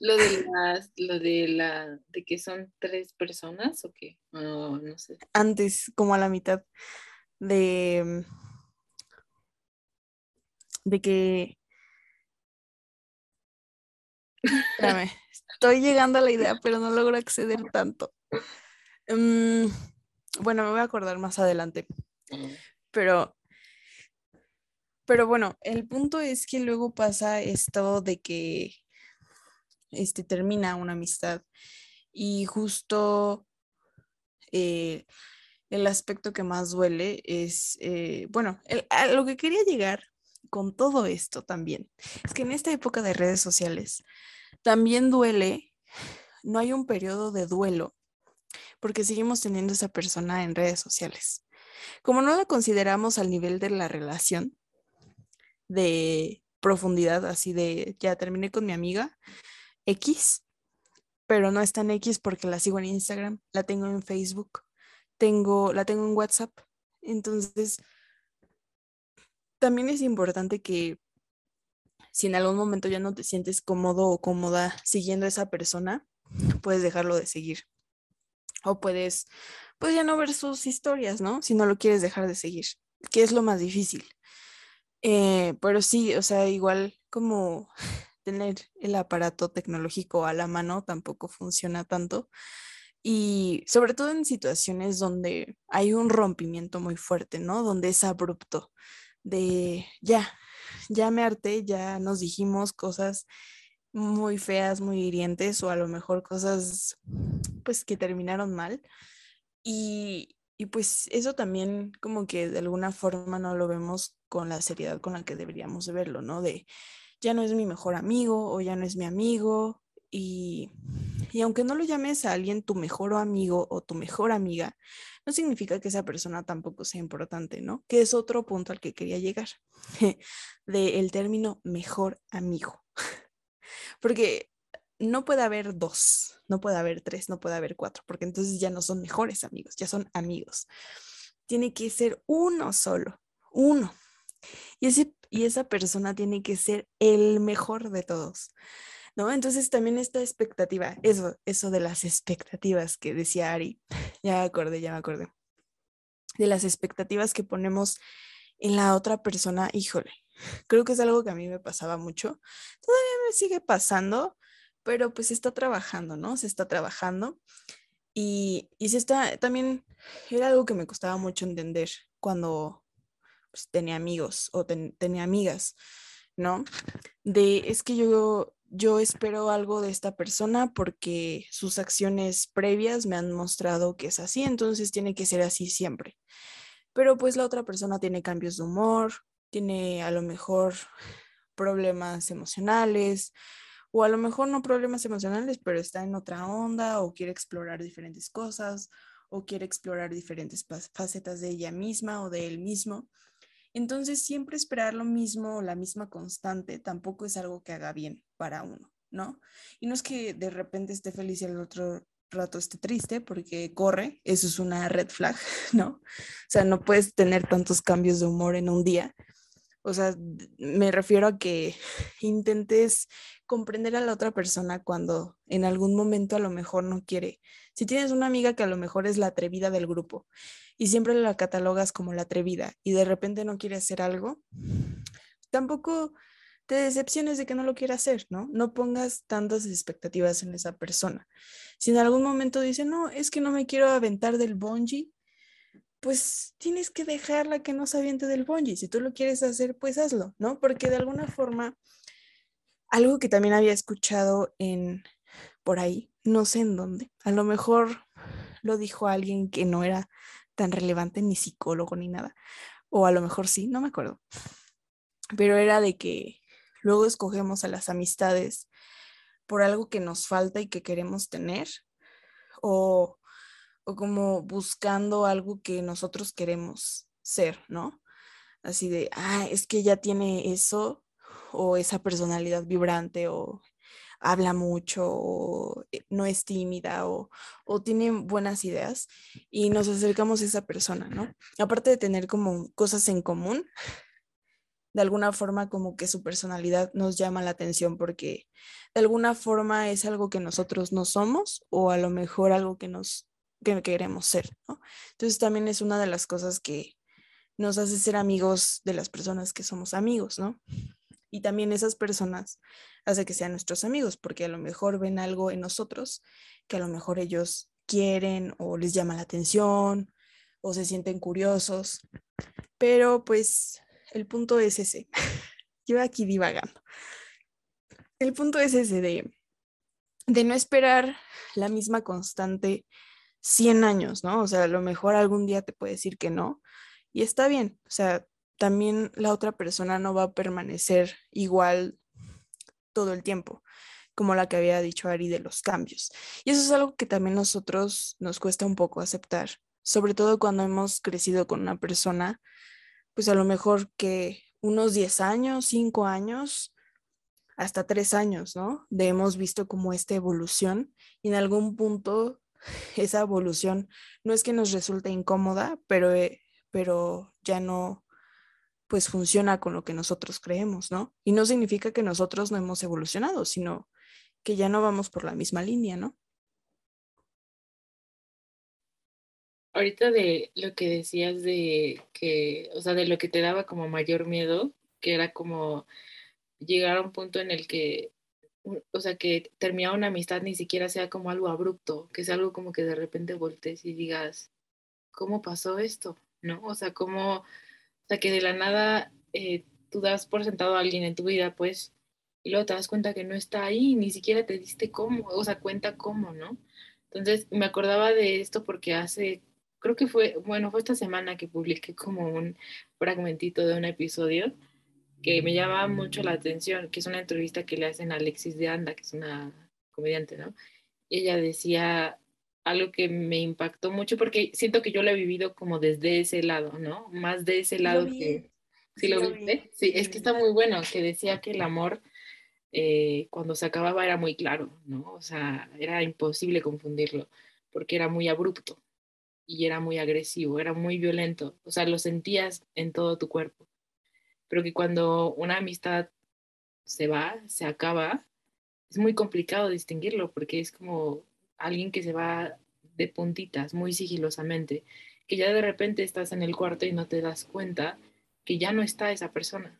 lo de las, lo de la, de que son tres personas o qué, no sé. Antes, como a la mitad de, de que, espérame, estoy llegando a la idea, pero no logro acceder tanto. Mm, bueno, me voy a acordar más adelante, pero pero bueno, el punto es que luego pasa esto de que este, termina una amistad y justo eh, el aspecto que más duele es, eh, bueno, a lo que quería llegar con todo esto también, es que en esta época de redes sociales también duele, no hay un periodo de duelo, porque seguimos teniendo esa persona en redes sociales. Como no la consideramos al nivel de la relación, de profundidad, así de ya terminé con mi amiga X, pero no es tan X porque la sigo en Instagram, la tengo en Facebook, tengo, la tengo en WhatsApp. Entonces, también es importante que si en algún momento ya no te sientes cómodo o cómoda siguiendo a esa persona, puedes dejarlo de seguir. O puedes, pues ya no ver sus historias, ¿no? Si no lo quieres dejar de seguir, que es lo más difícil. Eh, pero sí, o sea, igual como tener el aparato tecnológico a la mano tampoco funciona tanto. Y sobre todo en situaciones donde hay un rompimiento muy fuerte, ¿no? Donde es abrupto, de ya, ya me harté, ya nos dijimos cosas muy feas, muy hirientes o a lo mejor cosas pues que terminaron mal. Y, y pues eso también como que de alguna forma no lo vemos con la seriedad con la que deberíamos de verlo, ¿no? De ya no es mi mejor amigo o ya no es mi amigo y, aunque no lo llames a alguien tu mejor amigo o tu mejor amiga, no significa que esa persona tampoco sea importante, ¿no? Que es otro punto al que quería llegar, del el término mejor amigo. Porque no puede haber dos, no puede haber tres, no puede haber cuatro, porque entonces ya no son mejores amigos, ya son amigos. Tiene que ser uno solo, uno. Y, ese, y esa persona tiene que ser el mejor de todos. ¿No? Entonces también esta expectativa, eso, eso de las expectativas que decía Ari, ya me acordé, ya me acordé, de las expectativas que ponemos en la otra persona, híjole, creo que es algo que a mí me pasaba mucho, todavía me sigue pasando, pero pues se está trabajando, ¿no? Se está trabajando y, y se está, también era algo que me costaba mucho entender cuando pues, tenía amigos o tenía amigas, ¿no? De, es que yo yo espero algo de esta persona porque sus acciones previas me han mostrado que es así, entonces tiene que ser así siempre. Pero pues la otra persona tiene cambios de humor, tiene a lo mejor problemas emocionales o a lo mejor no problemas emocionales, pero está en otra onda o quiere explorar diferentes cosas o quiere explorar diferentes facetas de ella misma o de él mismo. Entonces, siempre esperar lo mismo, la misma constante, tampoco es algo que haga bien para uno, ¿no? Y no es que de repente esté feliz y el otro rato esté triste porque corre, eso es una red flag, ¿no? O sea, no puedes tener tantos cambios de humor en un día. O sea, me refiero a que intentes comprender a la otra persona cuando en algún momento a lo mejor no quiere. Si tienes una amiga que a lo mejor es la atrevida del grupo y siempre la catalogas como la atrevida y de repente no quiere hacer algo, tampoco te decepciones de que no lo quiera hacer, ¿no? No pongas tantas expectativas en esa persona. Si en algún momento dice, no, es que no me quiero aventar del bungee, pues tienes que dejarla que no se aviente del bungee. Si tú lo quieres hacer, pues hazlo, ¿no? Porque de alguna forma, algo que también había escuchado en por ahí, no sé en dónde, a lo mejor lo dijo alguien que no era tan relevante, ni psicólogo, ni nada. O a lo mejor sí, no me acuerdo. Pero era de que luego escogemos a las amistades por algo que nos falta y que queremos tener, o, o como buscando algo que nosotros queremos ser, ¿no? Así de, ah, es que ya tiene eso, o esa personalidad vibrante, o habla mucho o eh, no es tímida o, tiene buenas ideas y nos acercamos a esa persona, ¿no? Aparte de tener como cosas en común, de alguna forma como que su personalidad nos llama la atención porque de alguna forma es algo que nosotros no somos o a lo mejor algo que nos que queremos ser, ¿no? Entonces también es una de las cosas que nos hace ser amigos de las personas que somos amigos, ¿no? Y también esas personas hace que sean nuestros amigos, porque a lo mejor ven algo en nosotros que a lo mejor ellos quieren o les llama la atención o se sienten curiosos. Pero pues el punto es ese. Yo aquí divagando. El punto es ese de, de no esperar la misma constante 100 años, ¿no? O sea, a lo mejor algún día te puede decir que no y está bien. O sea, también la otra persona no va a permanecer igual todo el tiempo, como la que había dicho Ari de los cambios. Y eso es algo que también nosotros nos cuesta un poco aceptar, sobre todo cuando hemos crecido con una persona, pues a lo mejor que unos 10 años, 5 años, hasta 3 años, ¿no? De hemos visto como esta evolución y en algún punto esa evolución no es que nos resulte incómoda, pero, eh, pero ya no pues funciona con lo que nosotros creemos, ¿no? Y no significa que nosotros no hemos evolucionado, sino que ya no vamos por la misma línea, ¿no? Ahorita de lo que decías de que, o sea, de lo que te daba como mayor miedo, que era como llegar a un punto en el que, o sea, que terminar una amistad ni siquiera sea como algo abrupto, que sea algo como que de repente voltees y digas, ¿cómo pasó esto? ¿No? O sea, ¿cómo o sea, que de la nada eh, tú das por sentado a alguien en tu vida, pues, y luego te das cuenta que no está ahí, ni siquiera te diste cómo, o sea, cuenta cómo, ¿no? Entonces, me acordaba de esto porque hace, creo que fue, bueno, fue esta semana que publiqué como un fragmentito de un episodio que me llamaba mucho la atención, que es una entrevista que le hacen a Alexis de Anda, que es una comediante, ¿no? ella decía, algo que me impactó mucho porque siento que yo lo he vivido como desde ese lado, ¿no? Más de ese lado que... ¿Sí, lo, viste? Sí, es que está muy bueno, que decía que el amor eh, cuando se acababa era muy claro, ¿no? O sea, era imposible confundirlo porque era muy abrupto y era muy agresivo, era muy violento, o sea, lo sentías en todo tu cuerpo. Pero que cuando una amistad se va, se acaba, es muy complicado distinguirlo porque es como alguien que se va de puntitas muy sigilosamente, que ya de repente estás en el cuarto y no te das cuenta que ya no está esa persona.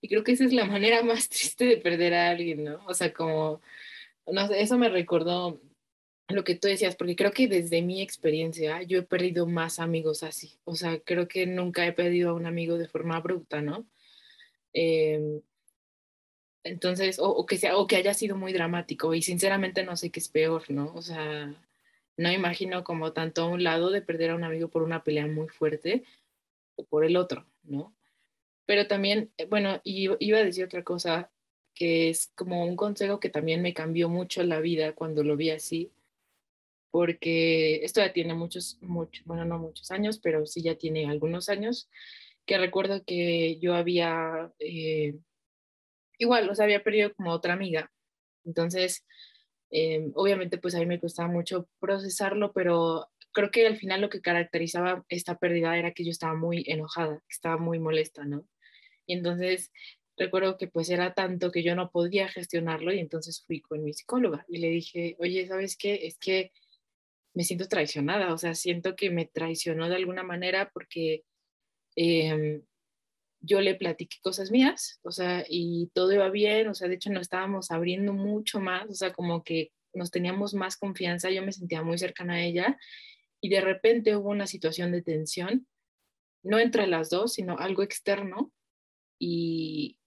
Y creo que esa es la manera más triste de perder a alguien, ¿no? O sea, como, no sé, eso me recordó lo que tú decías, porque creo que desde mi experiencia yo he perdido más amigos así. O sea, creo que nunca he perdido a un amigo de forma abrupta, ¿no? Em, entonces, o, que sea, o que haya sido muy dramático y sinceramente no sé qué es peor, ¿no? O sea, no imagino como tanto a un lado de perder a un amigo por una pelea muy fuerte o por el otro, ¿no? Pero también, eh, bueno, iba a decir otra cosa que es como un consejo que también me cambió mucho la vida cuando lo vi así, porque esto ya tiene muchos, muchos, bueno, no muchos años, pero sí ya tiene algunos años, que recuerdo que yo había, eh, igual, o sea, había perdido como otra amiga. Entonces, eh, obviamente, pues a mí me costaba mucho procesarlo, pero creo que al final lo que caracterizaba esta pérdida era que yo estaba muy enojada, que estaba muy molesta, ¿no? Y entonces recuerdo que pues era tanto que yo no podía gestionarlo y entonces fui con mi psicóloga y le dije, oye, ¿sabes qué? Es que me siento traicionada, o sea, siento que me traicionó de alguna manera porque em, yo le platiqué cosas mías, o sea, y todo iba bien, o sea, de hecho nos estábamos abriendo mucho más, o sea, como que nos teníamos más confianza, yo me sentía muy cercana a ella y de repente hubo una situación de tensión, no entre las dos, sino algo externo y,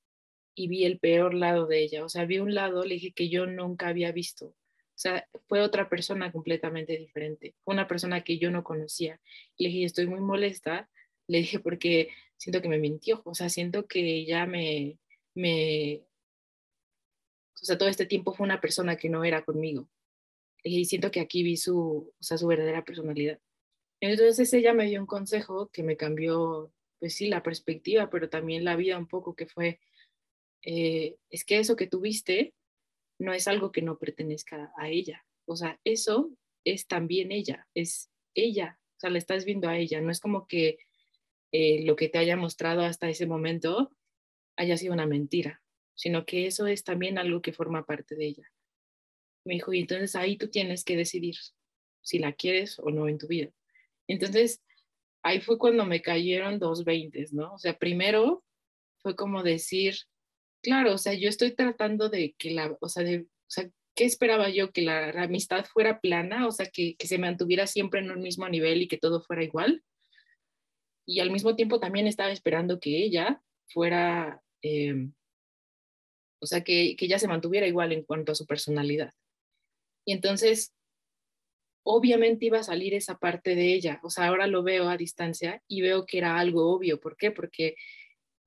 y vi el peor lado de ella, o sea, vi un lado, le dije que yo nunca había visto, o sea, fue otra persona completamente diferente, una persona que yo no conocía. Le dije, estoy muy molesta, le dije porque siento que me mintió, o sea, siento que ya me, me, o sea, todo este tiempo fue una persona que no era conmigo. Y siento que aquí vi su, o sea, su verdadera personalidad. Entonces ella me dio un consejo que me cambió, pues sí, la perspectiva, pero también la vida un poco, que fue, eh, es que eso que tuviste no es algo que no pertenezca a ella. O sea, eso es también ella, es ella, o sea, la estás viendo a ella, no es como que eh, lo que te haya mostrado hasta ese momento haya sido una mentira, sino que eso es también algo que forma parte de ella. Me dijo, y entonces ahí tú tienes que decidir si la quieres o no en tu vida. Entonces, ahí fue cuando me cayeron dos veintes, ¿no? O sea, primero fue como decir, claro, o sea, yo estoy tratando de que la, o sea, de, o sea ¿qué esperaba yo? Que la, amistad fuera plana, o sea, que, que, se mantuviera siempre en un mismo nivel y que todo fuera igual. Y al mismo tiempo también estaba esperando que ella fuera, eh, o sea, que, que ella se mantuviera igual en cuanto a su personalidad. Y entonces, obviamente iba a salir esa parte de ella. O sea, ahora lo veo a distancia y veo que era algo obvio. ¿Por qué? Porque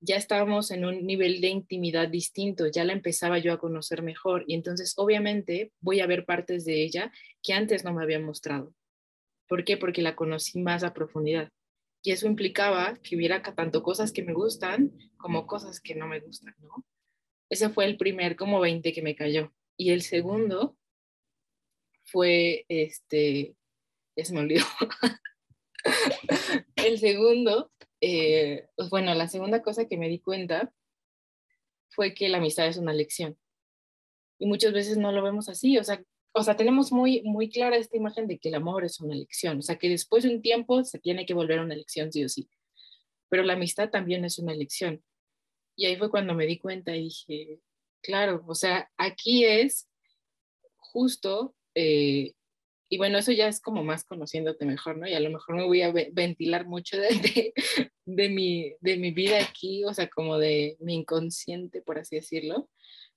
ya estábamos en un nivel de intimidad distinto, ya la empezaba yo a conocer mejor y entonces obviamente voy a ver partes de ella que antes no me había mostrado. ¿Por qué? Porque la conocí más a profundidad. Y eso implicaba que hubiera tanto cosas que me gustan como cosas que no me gustan, ¿no? Ese fue el primer como 20 que me cayó. Y el segundo fue, este, ya se me olvidó. el segundo eh, pues bueno, la segunda cosa que me di cuenta fue que la amistad es una lección. Y muchas veces no lo vemos así, o sea, o sea, tenemos muy, muy clara esta imagen de que el amor es una lección, o sea, que después de un tiempo se tiene que volver una lección, sí o sí. Pero la amistad también es una lección. Y ahí fue cuando me di cuenta y dije, claro, o sea, aquí es justo eh, y bueno, eso ya es como más conociéndote mejor, ¿no? Y a lo mejor me voy a ventilar mucho de, de, mi, de mi vida aquí, o sea, como de mi inconsciente, por así decirlo.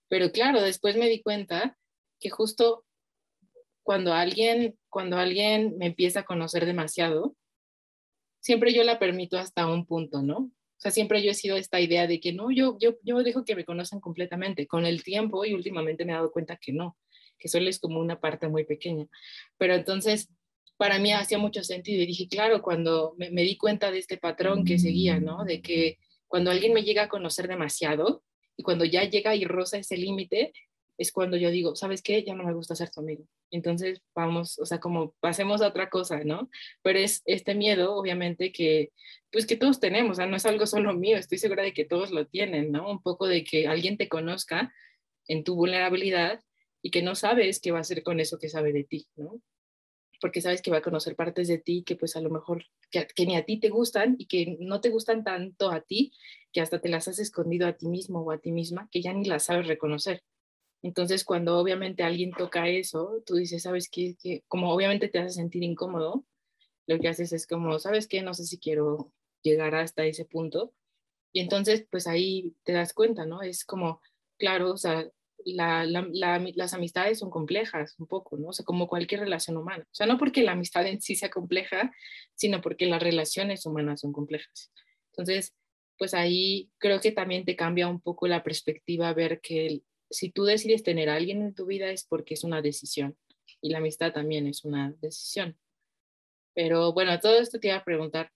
Pero claro, después me di cuenta que justo cuando alguien, cuando alguien me empieza a conocer demasiado, siempre yo la permito hasta un punto, ¿no? O sea, siempre yo he sido esta idea de que no, yo, yo, yo dejo que me conozcan completamente. Con el tiempo y últimamente me he dado cuenta que no que solo es como una parte muy pequeña. Pero entonces, para mí hacía mucho sentido y dije, claro, cuando me, di cuenta de este patrón que seguía, ¿no? De que cuando alguien me llega a conocer demasiado y cuando ya llega y roza ese límite, es cuando yo digo, ¿sabes qué? Ya no me gusta ser tu amigo. Entonces, vamos, o sea, como pasemos a otra cosa, ¿no? Pero es este miedo, obviamente, que, pues que todos tenemos, o sea, no es algo solo mío, estoy segura de que todos lo tienen, ¿no? Un poco de que alguien te conozca en tu vulnerabilidad y que no sabes qué va a hacer con eso que sabe de ti, ¿no? Porque sabes que va a conocer partes de ti que pues a lo mejor que, ni a ti te gustan y que no te gustan tanto a ti, que hasta te las has escondido a ti mismo o a ti misma, que ya ni las sabes reconocer. Entonces, cuando obviamente alguien toca eso, tú dices, ¿sabes qué? Que como obviamente te hace sentir incómodo, lo que haces es como, ¿sabes qué? No sé si quiero llegar hasta ese punto. Y entonces, pues ahí te das cuenta, ¿no? Es como, claro, o sea, las amistades son complejas un poco, ¿no? O sea, como cualquier relación humana. O sea, no porque la amistad en sí sea compleja, sino porque las relaciones humanas son complejas. Entonces, pues ahí creo que también te cambia un poco la perspectiva ver que si tú decides tener a alguien en tu vida es porque es una decisión y la amistad también es una decisión. Pero bueno, todo esto te iba a preguntar,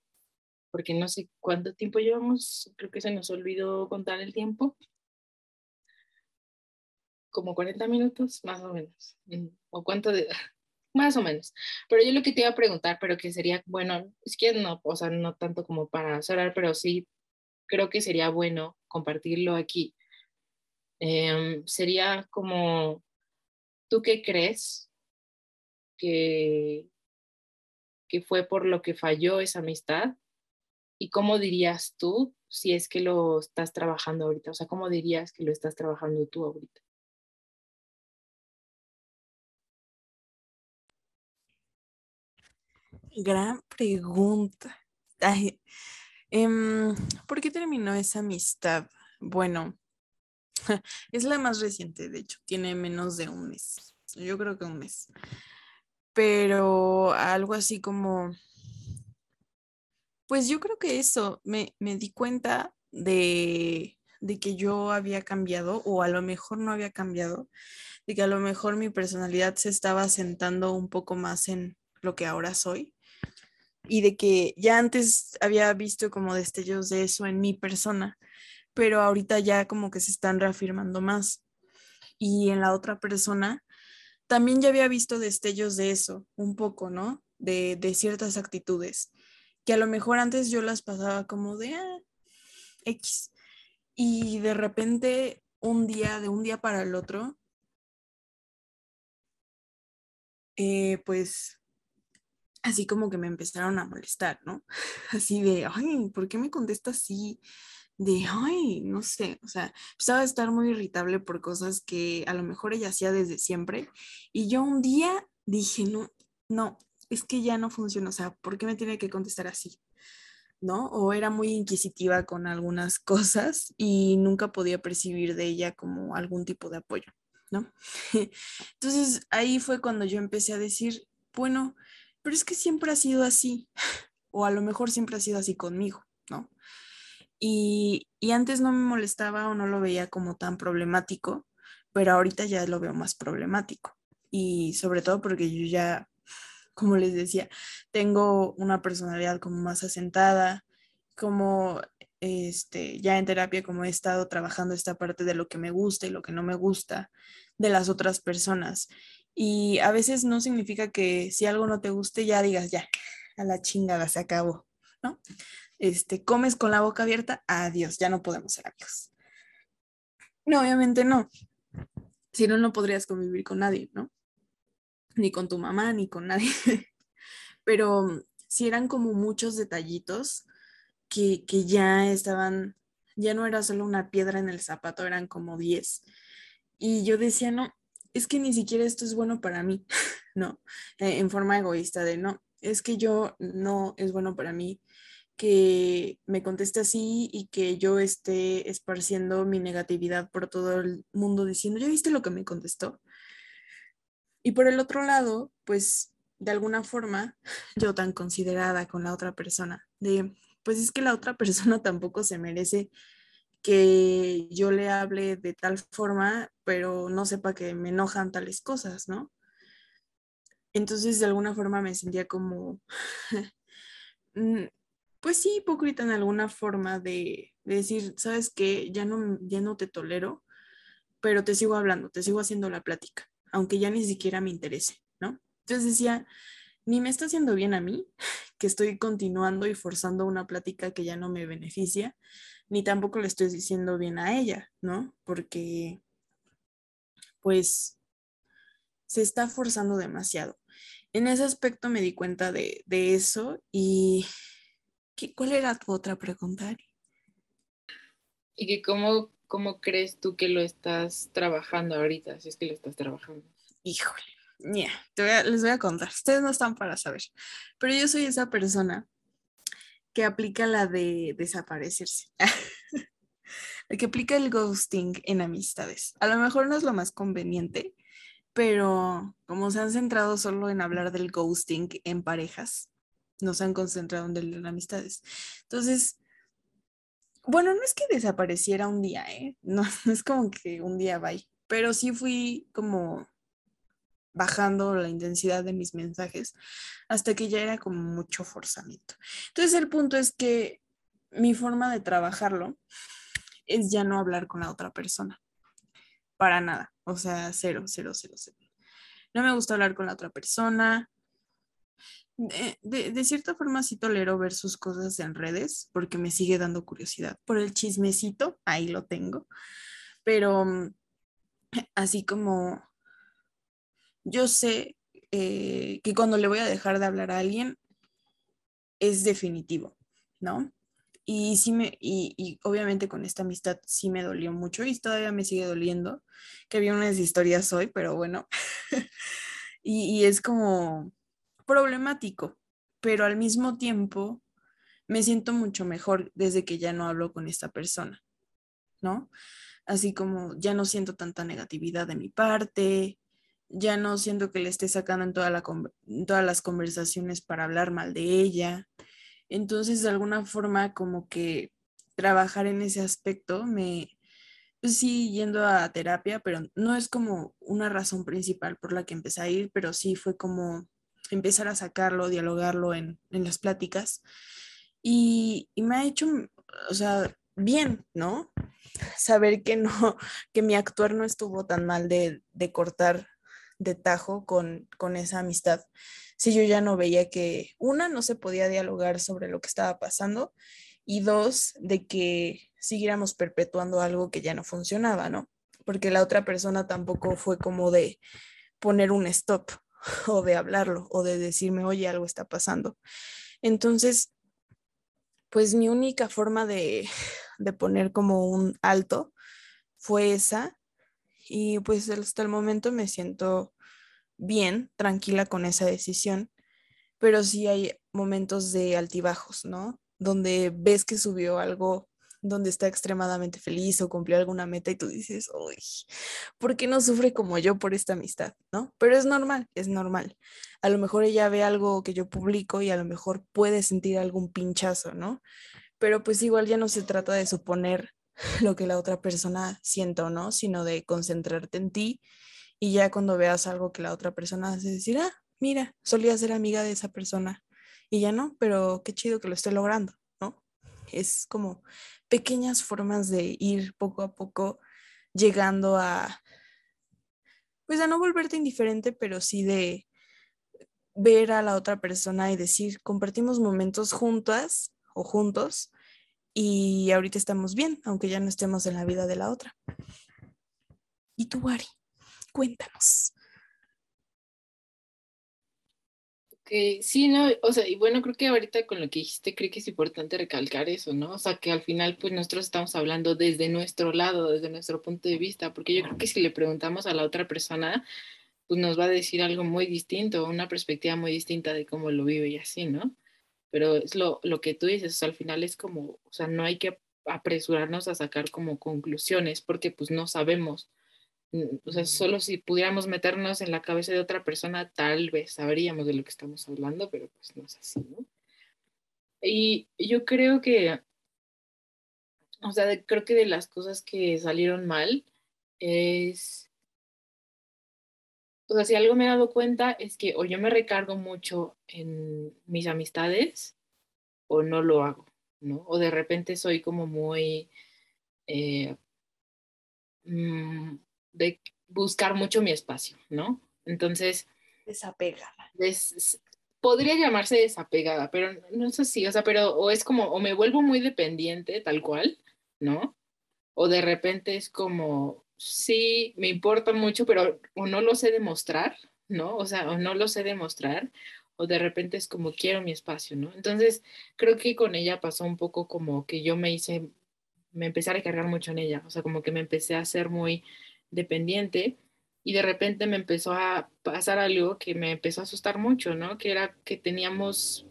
porque no sé cuánto tiempo llevamos, creo que se nos olvidó contar el tiempo. Como 40 minutos, más o menos. ¿O cuánto? Más o menos. Pero yo lo que te iba a preguntar, pero que sería, bueno, es que no, o sea, no tanto como para cerrar, pero sí creo que sería bueno compartirlo aquí Em, sería como, ¿tú qué crees que, que fue por lo que falló esa amistad? ¿Y cómo dirías tú si es que lo estás trabajando ahorita? O sea, ¿cómo dirías que lo estás trabajando tú ahorita? Gran pregunta. Em, ¿Por qué terminó esa amistad? Bueno, es la más reciente, de hecho, tiene menos de un mes. Yo creo que un mes. Pero algo así como, pues yo creo que eso, me, di cuenta de, de que yo había cambiado o a lo mejor no había cambiado, de que a lo mejor mi personalidad se estaba sentando un poco más en lo que ahora soy y de que ya antes había visto como destellos de eso en mi persona, pero ahorita ya como que se están reafirmando más. Y en la otra persona también ya había visto destellos de eso, un poco, ¿no? De, ciertas actitudes, que a lo mejor antes yo las pasaba como de ah, X. Y de repente, un día, de un día para el otro, eh, pues así como que me empezaron a molestar, ¿no? Así de, ay, ¿por qué me contesta así? de, ay, no sé, o sea, empezaba a estar muy irritable por cosas que a lo mejor ella hacía desde siempre. Y yo un día dije, no, no, es que ya no funciona, o sea, ¿por qué me tiene que contestar así? ¿No? O era muy inquisitiva con algunas cosas y nunca podía percibir de ella como algún tipo de apoyo, ¿no? Entonces ahí fue cuando yo empecé a decir, bueno, pero es que siempre ha sido así, o a lo mejor siempre ha sido así conmigo, ¿no? Y, antes no me molestaba o no lo veía como tan problemático, pero ahorita ya lo veo más problemático. Y sobre todo porque yo ya, como les decía, tengo una personalidad como más asentada, como este, ya en terapia como he estado trabajando esta parte de lo que me gusta y lo que no me gusta de las otras personas. Y a veces no significa que si algo no te guste ya digas, ya, a la chingada, se acabó, ¿no? este, comes con la boca abierta, adiós, ya no podemos ser amigos. No, obviamente no. Si no, no podrías convivir con nadie, ¿no? Ni con tu mamá, ni con nadie. Pero si eran como muchos detallitos que, que ya estaban, ya no era solo una piedra en el zapato, eran como 10. Y yo decía, no, es que ni siquiera esto es bueno para mí, no, eh, en forma egoísta de no, es que yo no es bueno para mí que me conteste así y que yo esté esparciendo mi negatividad por todo el mundo diciendo, ¿ya viste lo que me contestó? Y por el otro lado, pues de alguna forma, yo tan considerada con la otra persona, de, pues es que la otra persona tampoco se merece que yo le hable de tal forma, pero no sepa que me enojan tales cosas, ¿no? Entonces, de alguna forma me sentía como, pues sí, hipócrita en alguna forma de, decir, sabes que ya no, ya no te tolero, pero te sigo hablando, te sigo haciendo la plática, aunque ya ni siquiera me interese, ¿no? Entonces decía, ni me está haciendo bien a mí, que estoy continuando y forzando una plática que ya no me beneficia, ni tampoco le estoy diciendo bien a ella, ¿no? Porque, pues, se está forzando demasiado. En ese aspecto me di cuenta de, eso y ¿cuál era tu otra pregunta? Y que cómo, cómo crees tú que lo estás trabajando ahorita, si es que lo estás trabajando. Híjole, les voy a contar, ustedes no están para saber, pero yo soy esa persona que aplica la de desaparecerse. la que aplica el ghosting en amistades. A lo mejor no es lo más conveniente, pero como se han centrado solo en hablar del ghosting en parejas, no se han concentrado en el de amistades. Entonces, bueno, no es que desapareciera un día, ¿eh? No, no es como que un día vaya, pero sí fui como bajando la intensidad de mis mensajes hasta que ya era como mucho forzamiento. Entonces el punto es que mi forma de trabajarlo es ya no hablar con la otra persona. Para nada. O sea, cero, cero, cero, cero. No me gusta hablar con la otra persona. De, cierta forma sí tolero ver sus cosas en redes porque me sigue dando curiosidad. Por el chismecito, ahí lo tengo. Pero así como yo sé eh, que cuando le voy a dejar de hablar a alguien es definitivo, ¿no? Y sí me, y, obviamente con esta amistad sí me dolió mucho y todavía me sigue doliendo, que había unas historias hoy, pero bueno, y es como problemático, pero al mismo tiempo me siento mucho mejor desde que ya no hablo con esta persona, ¿no? Así como ya no siento tanta negatividad de mi parte, ya no siento que le esté sacando en, toda la, todas las conversaciones para hablar mal de ella. Entonces, de alguna forma, como que trabajar en ese aspecto me, pues sí, yendo a terapia, pero no es como una razón principal por la que empecé a ir, pero sí fue como empezar a sacarlo, dialogarlo en, las pláticas. Y, me ha hecho, o sea, bien, ¿no? Saber que no, que mi actuar no estuvo tan mal de, de cortar de tajo con, con esa amistad. Si yo ya no veía que, una, no se podía dialogar sobre lo que estaba pasando y dos, de que siguiéramos perpetuando algo que ya no funcionaba, ¿no? Porque la otra persona tampoco fue como de poner un stop o de hablarlo o de decirme, oye, algo está pasando. Entonces, pues mi única forma de, de poner como un alto fue esa y pues hasta el momento me siento bien, tranquila con esa decisión, pero sí hay momentos de altibajos, ¿no? Donde ves que subió algo donde está extremadamente feliz o cumplió alguna meta y tú dices, uy, ¿por qué no sufre como yo por esta amistad? ¿No? Pero es normal, es normal. A lo mejor ella ve algo que yo publico y a lo mejor puede sentir algún pinchazo, ¿no? Pero pues igual ya no se trata de suponer lo que la otra persona siente o no, sino de concentrarte en ti y ya cuando veas algo que la otra persona hace, decir, ah, mira, solía ser amiga de esa persona y ya no, pero qué chido que lo esté logrando, ¿no? Es como pequeñas formas de ir poco a poco llegando a, pues a no volverte indiferente, pero sí de ver a la otra persona y decir, compartimos momentos juntas o juntos y ahorita estamos bien, aunque ya no estemos en la vida de la otra. ¿Y tú, Ari? Cuéntanos. Sí, no, o sea, y bueno, creo que ahorita con lo que dijiste, creo que es importante recalcar eso, ¿no? O sea, que al final, pues nosotros estamos hablando desde nuestro lado, desde nuestro punto de vista, porque yo creo que si le preguntamos a la otra persona, pues nos va a decir algo muy distinto, una perspectiva muy distinta de cómo lo vive y así, ¿no? Pero es lo, lo que tú dices, o sea, al final es como, o sea, no hay que apresurarnos a sacar como conclusiones porque pues no sabemos. Mm, o sea, solo si pudiéramos meternos en la cabeza de otra persona, tal vez sabríamos de lo que estamos hablando, pero pues no es así, ¿no? Y yo creo que, o sea, creo que de las cosas que salieron mal es o sea, si algo me he dado cuenta es que o yo me recargo mucho en mis amistades o no lo hago, ¿no? O de repente soy como muy eh, mm, de buscar mucho mi espacio, ¿no? Entonces... Desapegada. podría llamarse desapegada, pero no sé si, o sea, pero o es como, o me vuelvo muy dependiente tal cual, ¿no? O de repente es como, sí me importa mucho, pero o no lo sé demostrar, ¿no? O sea, o no lo sé demostrar, o de repente es como quiero mi espacio, ¿no? Entonces, creo que con ella pasó un poco como que yo me hice, me empecé a recargar mucho en ella, o sea, como que me empecé a ser muy dependiente y de repente me empezó a pasar algo que me empezó a asustar mucho, ¿no? Que era que teníamos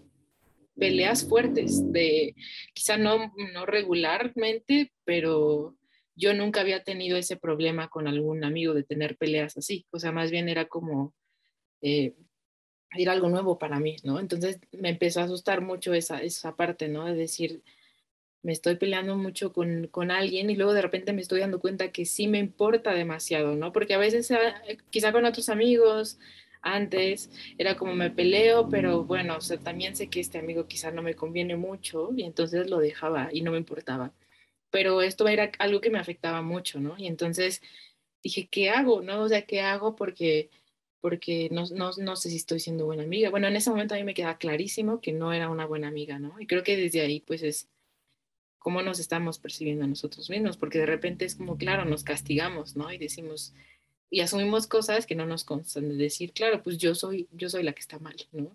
peleas fuertes, de quizá no, no regularmente, pero yo nunca había tenido ese problema con algún amigo de tener peleas así, o sea, más bien era como, eh, era algo nuevo para mí, ¿no? Entonces me empezó a asustar mucho esa, esa parte, ¿no? De decir, me estoy peleando mucho con, con, alguien y luego de repente me estoy dando cuenta que sí me importa demasiado, ¿no? Porque a veces ah, quizá con otros amigos antes era como me peleo, pero bueno, o sea, también sé que este amigo quizá no me conviene mucho y entonces lo dejaba y no me importaba. Pero esto era algo que me afectaba mucho, ¿no? Y entonces dije, ¿qué hago? ¿No? O sea, ¿qué hago? Porque porque no, no, no, sé si estoy siendo buena amiga. Bueno, en ese momento a mí me queda clarísimo que no era una buena amiga, ¿no? Y creo que desde ahí, pues es cómo nos estamos percibiendo a nosotros mismos, porque de repente es como, claro, nos castigamos, ¿no? Y decimos, y asumimos cosas que no nos constan de decir, claro, pues yo soy, yo soy la que está mal, ¿no?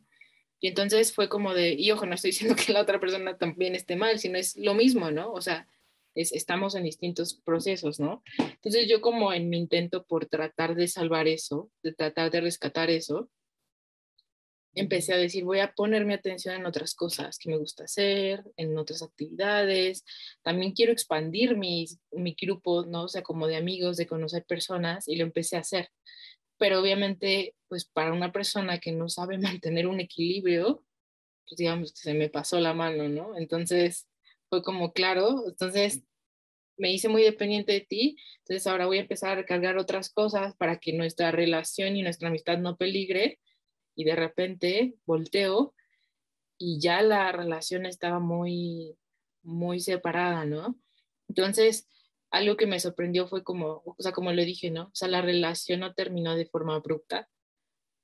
Y entonces fue como de, y ojo, no estoy diciendo que la otra persona también esté mal, sino es lo mismo, ¿no? O sea, es, estamos en distintos procesos, ¿no? Entonces yo como en mi intento por tratar de salvar eso, de tratar de rescatar eso, empecé a decir, voy a ponerme atención en otras cosas que me gusta hacer, en otras actividades. También quiero expandir mi, mi grupo, ¿no? O sea, como de amigos, de conocer personas, y lo empecé a hacer. Pero obviamente, pues para una persona que no sabe mantener un equilibrio, pues digamos que se me pasó la mano, ¿no? Entonces fue como, claro, entonces me hice muy dependiente de ti, entonces ahora voy a empezar a recargar otras cosas para que nuestra relación y nuestra amistad no peligre y de repente volteo y ya la relación estaba muy, muy separada, ¿no? Entonces, algo que me sorprendió fue como, o sea, como le dije, ¿no? O sea, la relación no terminó de forma abrupta,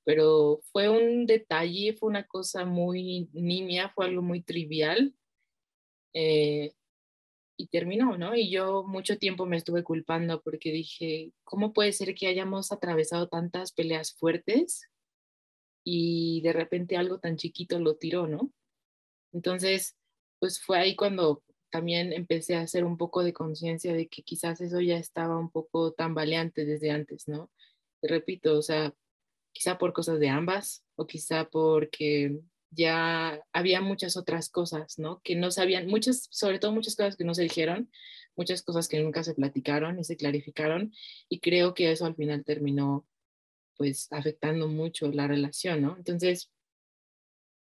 pero fue un detalle, fue una cosa muy nimia, fue algo muy trivial. Eh, y terminó, ¿no? Y yo mucho tiempo me estuve culpando porque dije, ¿cómo puede ser que hayamos atravesado tantas peleas fuertes y de repente algo tan chiquito lo tiró, ¿no? Entonces, pues fue ahí cuando también empecé a hacer un poco de conciencia de que quizás eso ya estaba un poco tambaleante desde antes, ¿no? Repito, o sea, quizá por cosas de ambas o quizá porque ya había muchas otras cosas, ¿no? Que no sabían, muchas, sobre todo muchas cosas que no se dijeron, muchas cosas que nunca se platicaron y se clarificaron y creo que eso al final terminó pues afectando mucho la relación, ¿no? Entonces,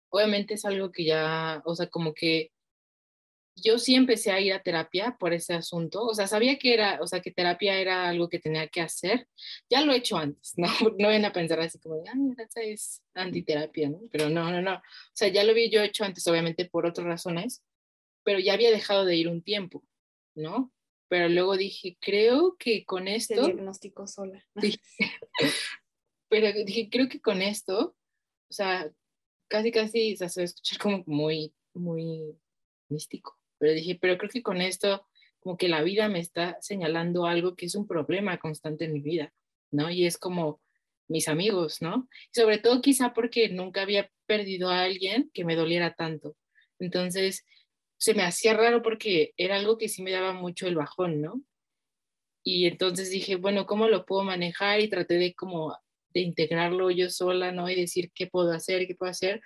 obviamente es algo que ya, o sea, como que yo sí empecé a ir a terapia por ese asunto, o sea, sabía que era, o sea, que terapia era algo que tenía que hacer, ya lo he hecho antes, ¿no? No ven a pensar así como, ay, esa es antiterapia, ¿no? Pero no, no, no, o sea, ya lo había yo hecho antes, obviamente por otras razones, pero ya había dejado de ir un tiempo, ¿no? Pero luego dije, creo que con esto... Te diagnóstico sola. Sí. pero dije, creo que con esto, o sea, casi, casi o sea, se va a escuchar como muy, muy místico, pero dije, pero creo que con esto, como que la vida me está señalando algo que es un problema constante en mi vida, ¿no? Y es como mis amigos, ¿no? Sobre todo quizá porque nunca había perdido a alguien que me doliera tanto. Entonces, se me hacía raro porque era algo que sí me daba mucho el bajón, ¿no? Y entonces dije, bueno, ¿cómo lo puedo manejar? Y traté de como de integrarlo yo sola, ¿no? Y decir qué puedo hacer, qué puedo hacer.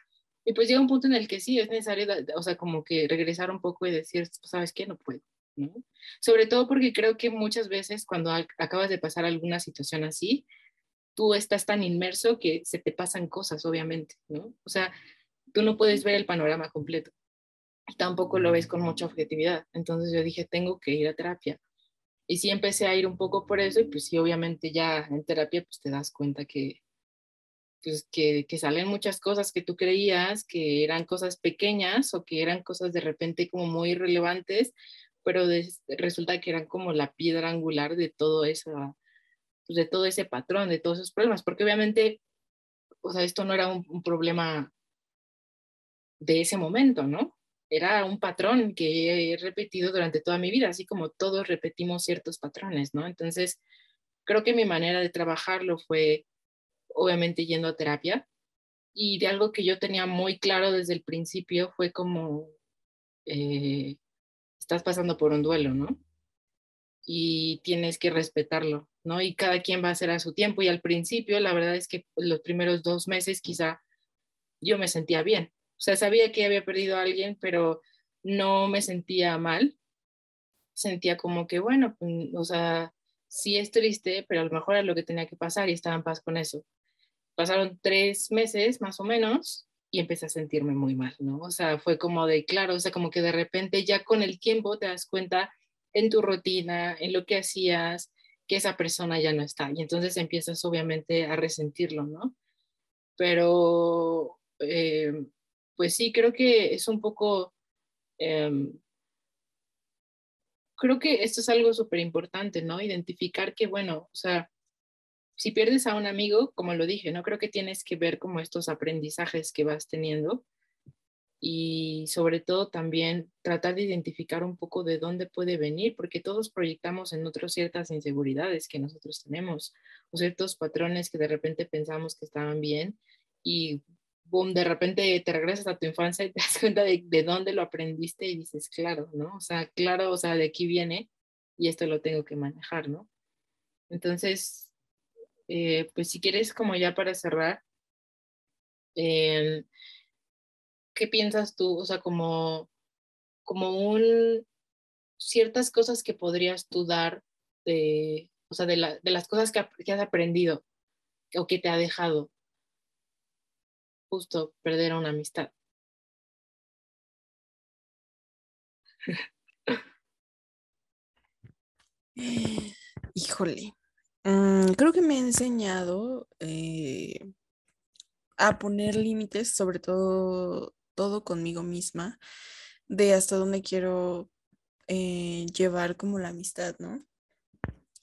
Y pues llega un punto en el que sí, es necesario, o sea, como que regresar un poco y decir, pues, ¿sabes qué? No puedo, ¿no? Sobre todo porque creo que muchas veces cuando acabas de pasar alguna situación así, tú estás tan inmerso que se te pasan cosas, obviamente, ¿no? O sea, tú no puedes ver el panorama completo. Tampoco lo ves con mucha objetividad. Entonces yo dije, tengo que ir a terapia. Y sí empecé a ir un poco por eso y pues sí, obviamente ya en terapia pues te das cuenta que, pues, que, que, salen muchas cosas que tú creías que eran cosas pequeñas o que eran cosas de repente como muy relevantes, pero resulta que eran como la piedra angular de todo eso, pues, de todo ese patrón, de todos esos problemas, porque obviamente, o sea, esto no era un problema de ese momento, ¿no? era un patrón que he repetido durante toda mi vida, así como todos repetimos ciertos patrones, ¿no? Entonces, creo que mi manera de trabajarlo fue obviamente yendo a terapia y de algo que yo tenía muy claro desde el principio fue como eh, estás pasando por un duelo, ¿no? Y tienes que respetarlo, ¿no? Y cada quien va a hacer a su tiempo. Y al principio, la verdad es que los primeros dos meses quizá yo me sentía bien. O sea, sabía que había perdido a alguien, pero no me sentía mal. Sentía como que, bueno, pues, o sea, sí es triste, pero a lo mejor era lo que tenía que pasar y estaba en paz con eso. Pasaron tres meses más o menos y empecé a sentirme muy mal, ¿no? O sea, fue como de, claro, o sea, como que de repente ya con el tiempo te das cuenta en tu rutina, en lo que hacías, que esa persona ya no está. Y entonces empiezas obviamente a resentirlo, ¿no? Pero, eh, pues sí, creo que es un poco, em, creo que esto es algo súper importante, ¿no? Identificar que, bueno, o sea, si pierdes a un amigo, como lo dije, no creo que tienes que ver como estos aprendizajes que vas teniendo y sobre todo también tratar de identificar un poco de dónde puede venir, porque todos proyectamos en otros ciertas inseguridades que nosotros tenemos o ciertos patrones que de repente pensamos que estaban bien y boom, de repente te regresas a tu infancia y te das cuenta de, de dónde lo aprendiste y dices, claro, ¿no? O sea, claro, o sea, de aquí viene y esto lo tengo que manejar, ¿no? Entonces, eh, pues si quieres como ya para cerrar, em, ¿qué piensas tú? O sea, como, como un, ciertas cosas que podrías tú dar de, o sea, de, las cosas que, que has aprendido o que te ha dejado justo perder una amistad. Híjole, Mm, creo que me ha enseñado eh, a poner límites, sobre todo, todo conmigo misma, de hasta dónde quiero eh, llevar como la amistad, ¿no?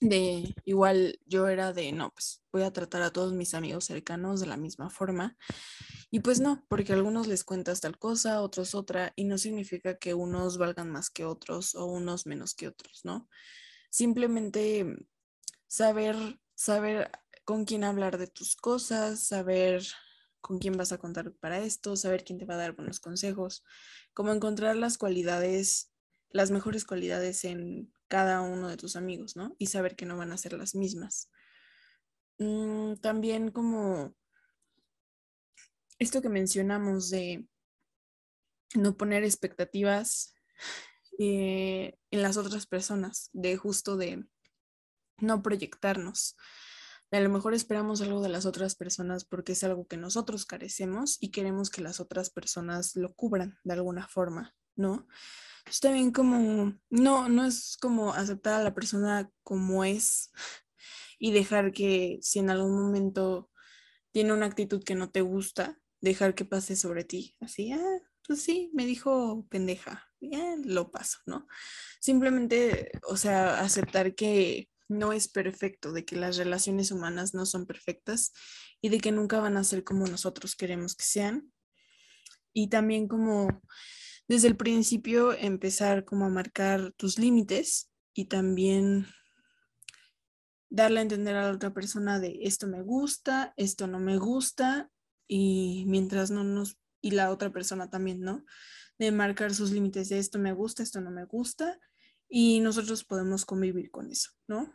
De igual yo era de, no, pues voy a tratar a todos mis amigos cercanos de la misma forma. Y pues no, porque a algunos les cuentas tal cosa, otros otra, y no significa que unos valgan más que otros o unos menos que otros, ¿no? Simplemente saber, saber con quién hablar de tus cosas, saber con quién vas a contar para esto, saber quién te va a dar buenos consejos, cómo encontrar las cualidades, las mejores cualidades en cada uno de tus amigos, ¿no? Y saber que no van a ser las mismas. Mm, también como esto que mencionamos de no poner expectativas eh, en las otras personas, de justo de no proyectarnos. A lo mejor esperamos algo de las otras personas porque es algo que nosotros carecemos y queremos que las otras personas lo cubran de alguna forma, ¿no? Está bien como, no, no es como aceptar a la persona como es y dejar que si en algún momento tiene una actitud que no te gusta, dejar que pase sobre ti. Así, ah, pues sí, me dijo pendeja, bien, lo paso, ¿no? Simplemente, o sea, aceptar que no es perfecto, de que las relaciones humanas no son perfectas y de que nunca van a ser como nosotros queremos que sean. Y también como desde el principio empezar como a marcar tus límites y también darle a entender a la otra persona de esto me gusta, esto no me gusta y mientras no nos y la otra persona también, ¿no? De marcar sus límites de esto me gusta, esto no me gusta y nosotros podemos convivir con eso, ¿no?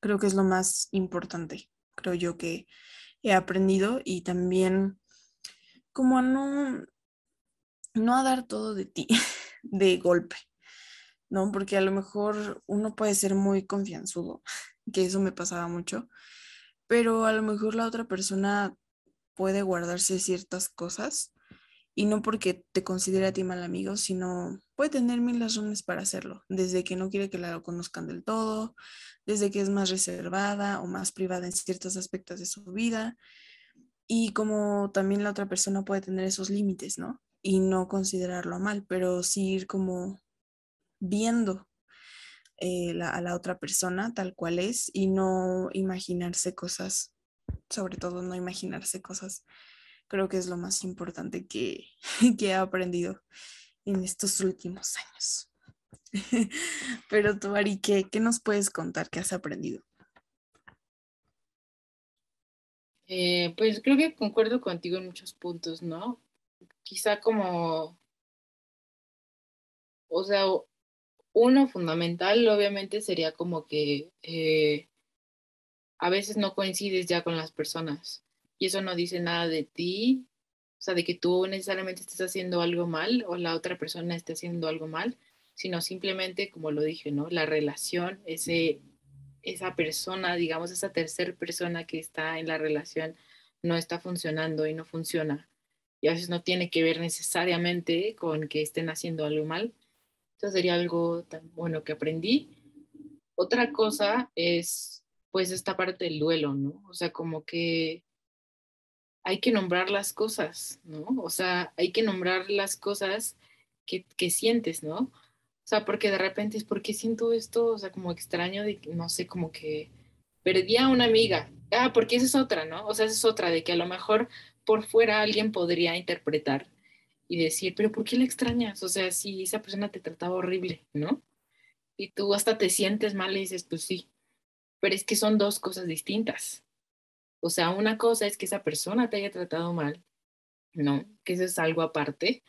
Creo que es lo más importante, creo yo que he aprendido y también como a no, no a dar todo de ti de golpe, ¿no? Porque a lo mejor uno puede ser muy confianzudo, que eso me pasaba mucho, pero a lo mejor la otra persona puede guardarse ciertas cosas y no porque te considere a ti mal amigo, sino puede tener mil razones para hacerlo, desde que no quiere que la conozcan del todo, desde que es más reservada o más privada en ciertos aspectos de su vida, y como también la otra persona puede tener esos límites, ¿no? Y no considerarlo mal, pero sí ir como viendo eh, a la otra persona tal cual es y no imaginarse cosas, sobre todo no imaginarse cosas creo que es lo más importante que, que he aprendido en estos últimos años. Pero tú, Ari, ¿qué, ¿qué nos puedes contar que has aprendido? Eh, pues creo que concuerdo contigo en muchos puntos, ¿no? Quizá como, o sea, uno fundamental obviamente sería como que eh, a veces no coincides ya con las personas y eso no dice nada de ti, o sea, de que tú necesariamente estés haciendo algo mal o la otra persona esté haciendo algo mal, sino simplemente, como lo dije, ¿no? La relación, ese esa persona, digamos, esa tercera persona que está en la relación no está funcionando y no funciona. Y a veces no tiene que ver necesariamente con que estén haciendo algo mal. Eso sería algo tan bueno que aprendí. Otra cosa es, pues, esta parte del duelo, ¿no? O sea, como que hay que nombrar las cosas, ¿no? O sea, hay que nombrar las cosas que, que sientes, ¿no? O sea, porque de repente es, ¿por qué siento esto? O sea, como extraño de, no sé, como que perdí a una amiga. Ah, porque esa es otra, ¿no? O sea, esa es otra, de que a lo mejor por fuera alguien podría interpretar y decir, pero ¿por qué la extrañas? O sea, si esa persona te trataba horrible, ¿no? Y tú hasta te sientes mal y dices, pues sí, pero es que son dos cosas distintas. O sea, una cosa es que esa persona te haya tratado mal, ¿no? Que eso es algo aparte.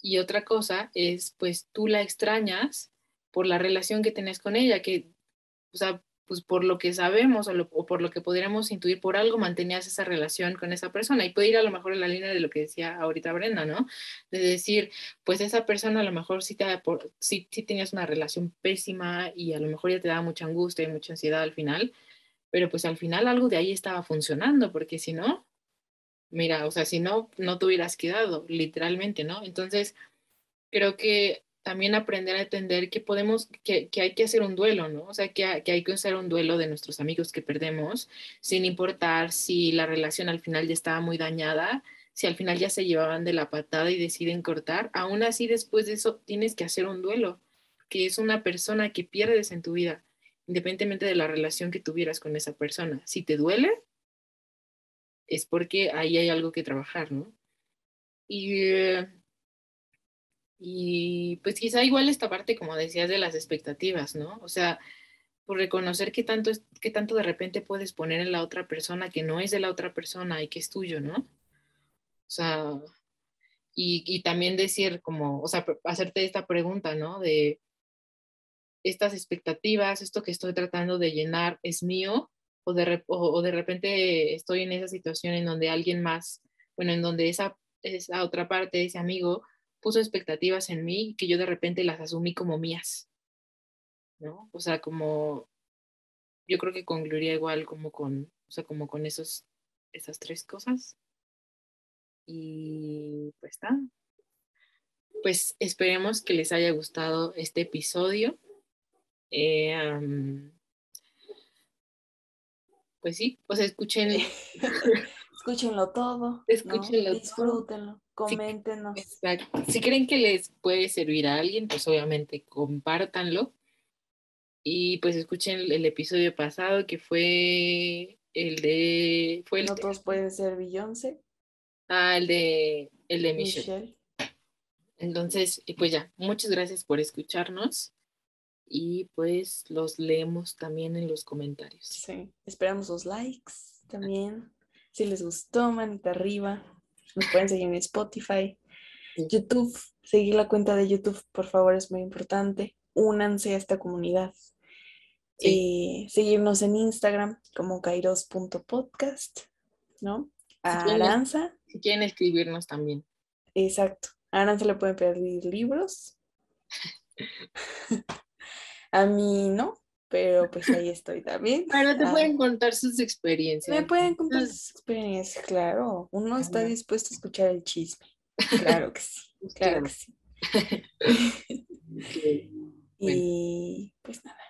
Y otra cosa es, pues tú la extrañas por la relación que tenés con ella, que, o sea, pues por lo que sabemos o, por lo que podríamos intuir, por algo mantenías esa relación con esa persona. Y puede ir a lo mejor en la línea de lo que decía ahorita Brenda, ¿no? De decir, pues esa persona a lo mejor sí, te, por, sí, sí tenías una relación pésima y a lo mejor ya te daba mucha angustia y mucha ansiedad al final, pero pues al final algo de ahí estaba funcionando, porque si no, mira, o sea, si no, no te hubieras quedado, literalmente, ¿no? Entonces, creo que también aprender a entender que podemos, que, que hay que hacer un duelo, ¿no? O sea, que, que, hay que hacer un duelo de nuestros amigos que perdemos, sin importar si la relación al final ya estaba muy dañada, si al final ya se llevaban de la patada y deciden cortar, aún así después de eso tienes que hacer un duelo, que es una persona que pierdes en tu vida, independientemente de la relación que tuvieras con esa persona. Si te duele, es porque ahí hay algo que trabajar, ¿no? Y, y pues quizá igual esta parte, como decías, de las expectativas, ¿no? O sea, por reconocer qué tanto, qué tanto de repente puedes poner en la otra persona que no es de la otra persona y que es tuyo, ¿no? O sea, y, y también decir como, o sea, hacerte esta pregunta, ¿no? De estas expectativas, esto que estoy tratando de llenar es mío o de, o, de repente estoy en esa situación en donde alguien más, bueno, en donde esa, esa otra parte, ese amigo, puso expectativas en mí que yo de repente las asumí como mías, ¿no? O sea, como, yo creo que concluiría igual como con, o sea, como con esos, esas tres cosas. Y pues está. Pues esperemos que les haya gustado este episodio. Eh, pues sí, pues escuchen. Escúchenlo todo. Escúchenlo Disfrútenlo, coméntenos. Si, exacto. Si creen que les puede servir a alguien, pues obviamente compártanlo. Y pues escuchen el, episodio pasado que fue el de. Fue el no todos pueden ser Beyoncé. Ah, el de, el de Michelle. Michelle. Entonces, pues ya, muchas gracias por escucharnos y pues los leemos también en los comentarios. Sí, esperamos los likes también. Si les gustó, manita arriba. Nos pueden seguir en Spotify, YouTube. Seguir la cuenta de YouTube, por favor, es muy importante. Únanse a esta comunidad. y eh, seguirnos en Instagram como kairos.podcast, ¿no? A Aranza. Si quieren escribirnos también. Exacto. A Aranza le pueden pedir libros. A mí no, pero pues ahí estoy también. Pero te ah. pueden contar sus experiencias. Me pueden contar sus experiencias, claro. Uno está dispuesto a escuchar el chisme. Claro que sí, claro que sí. Y pues nada.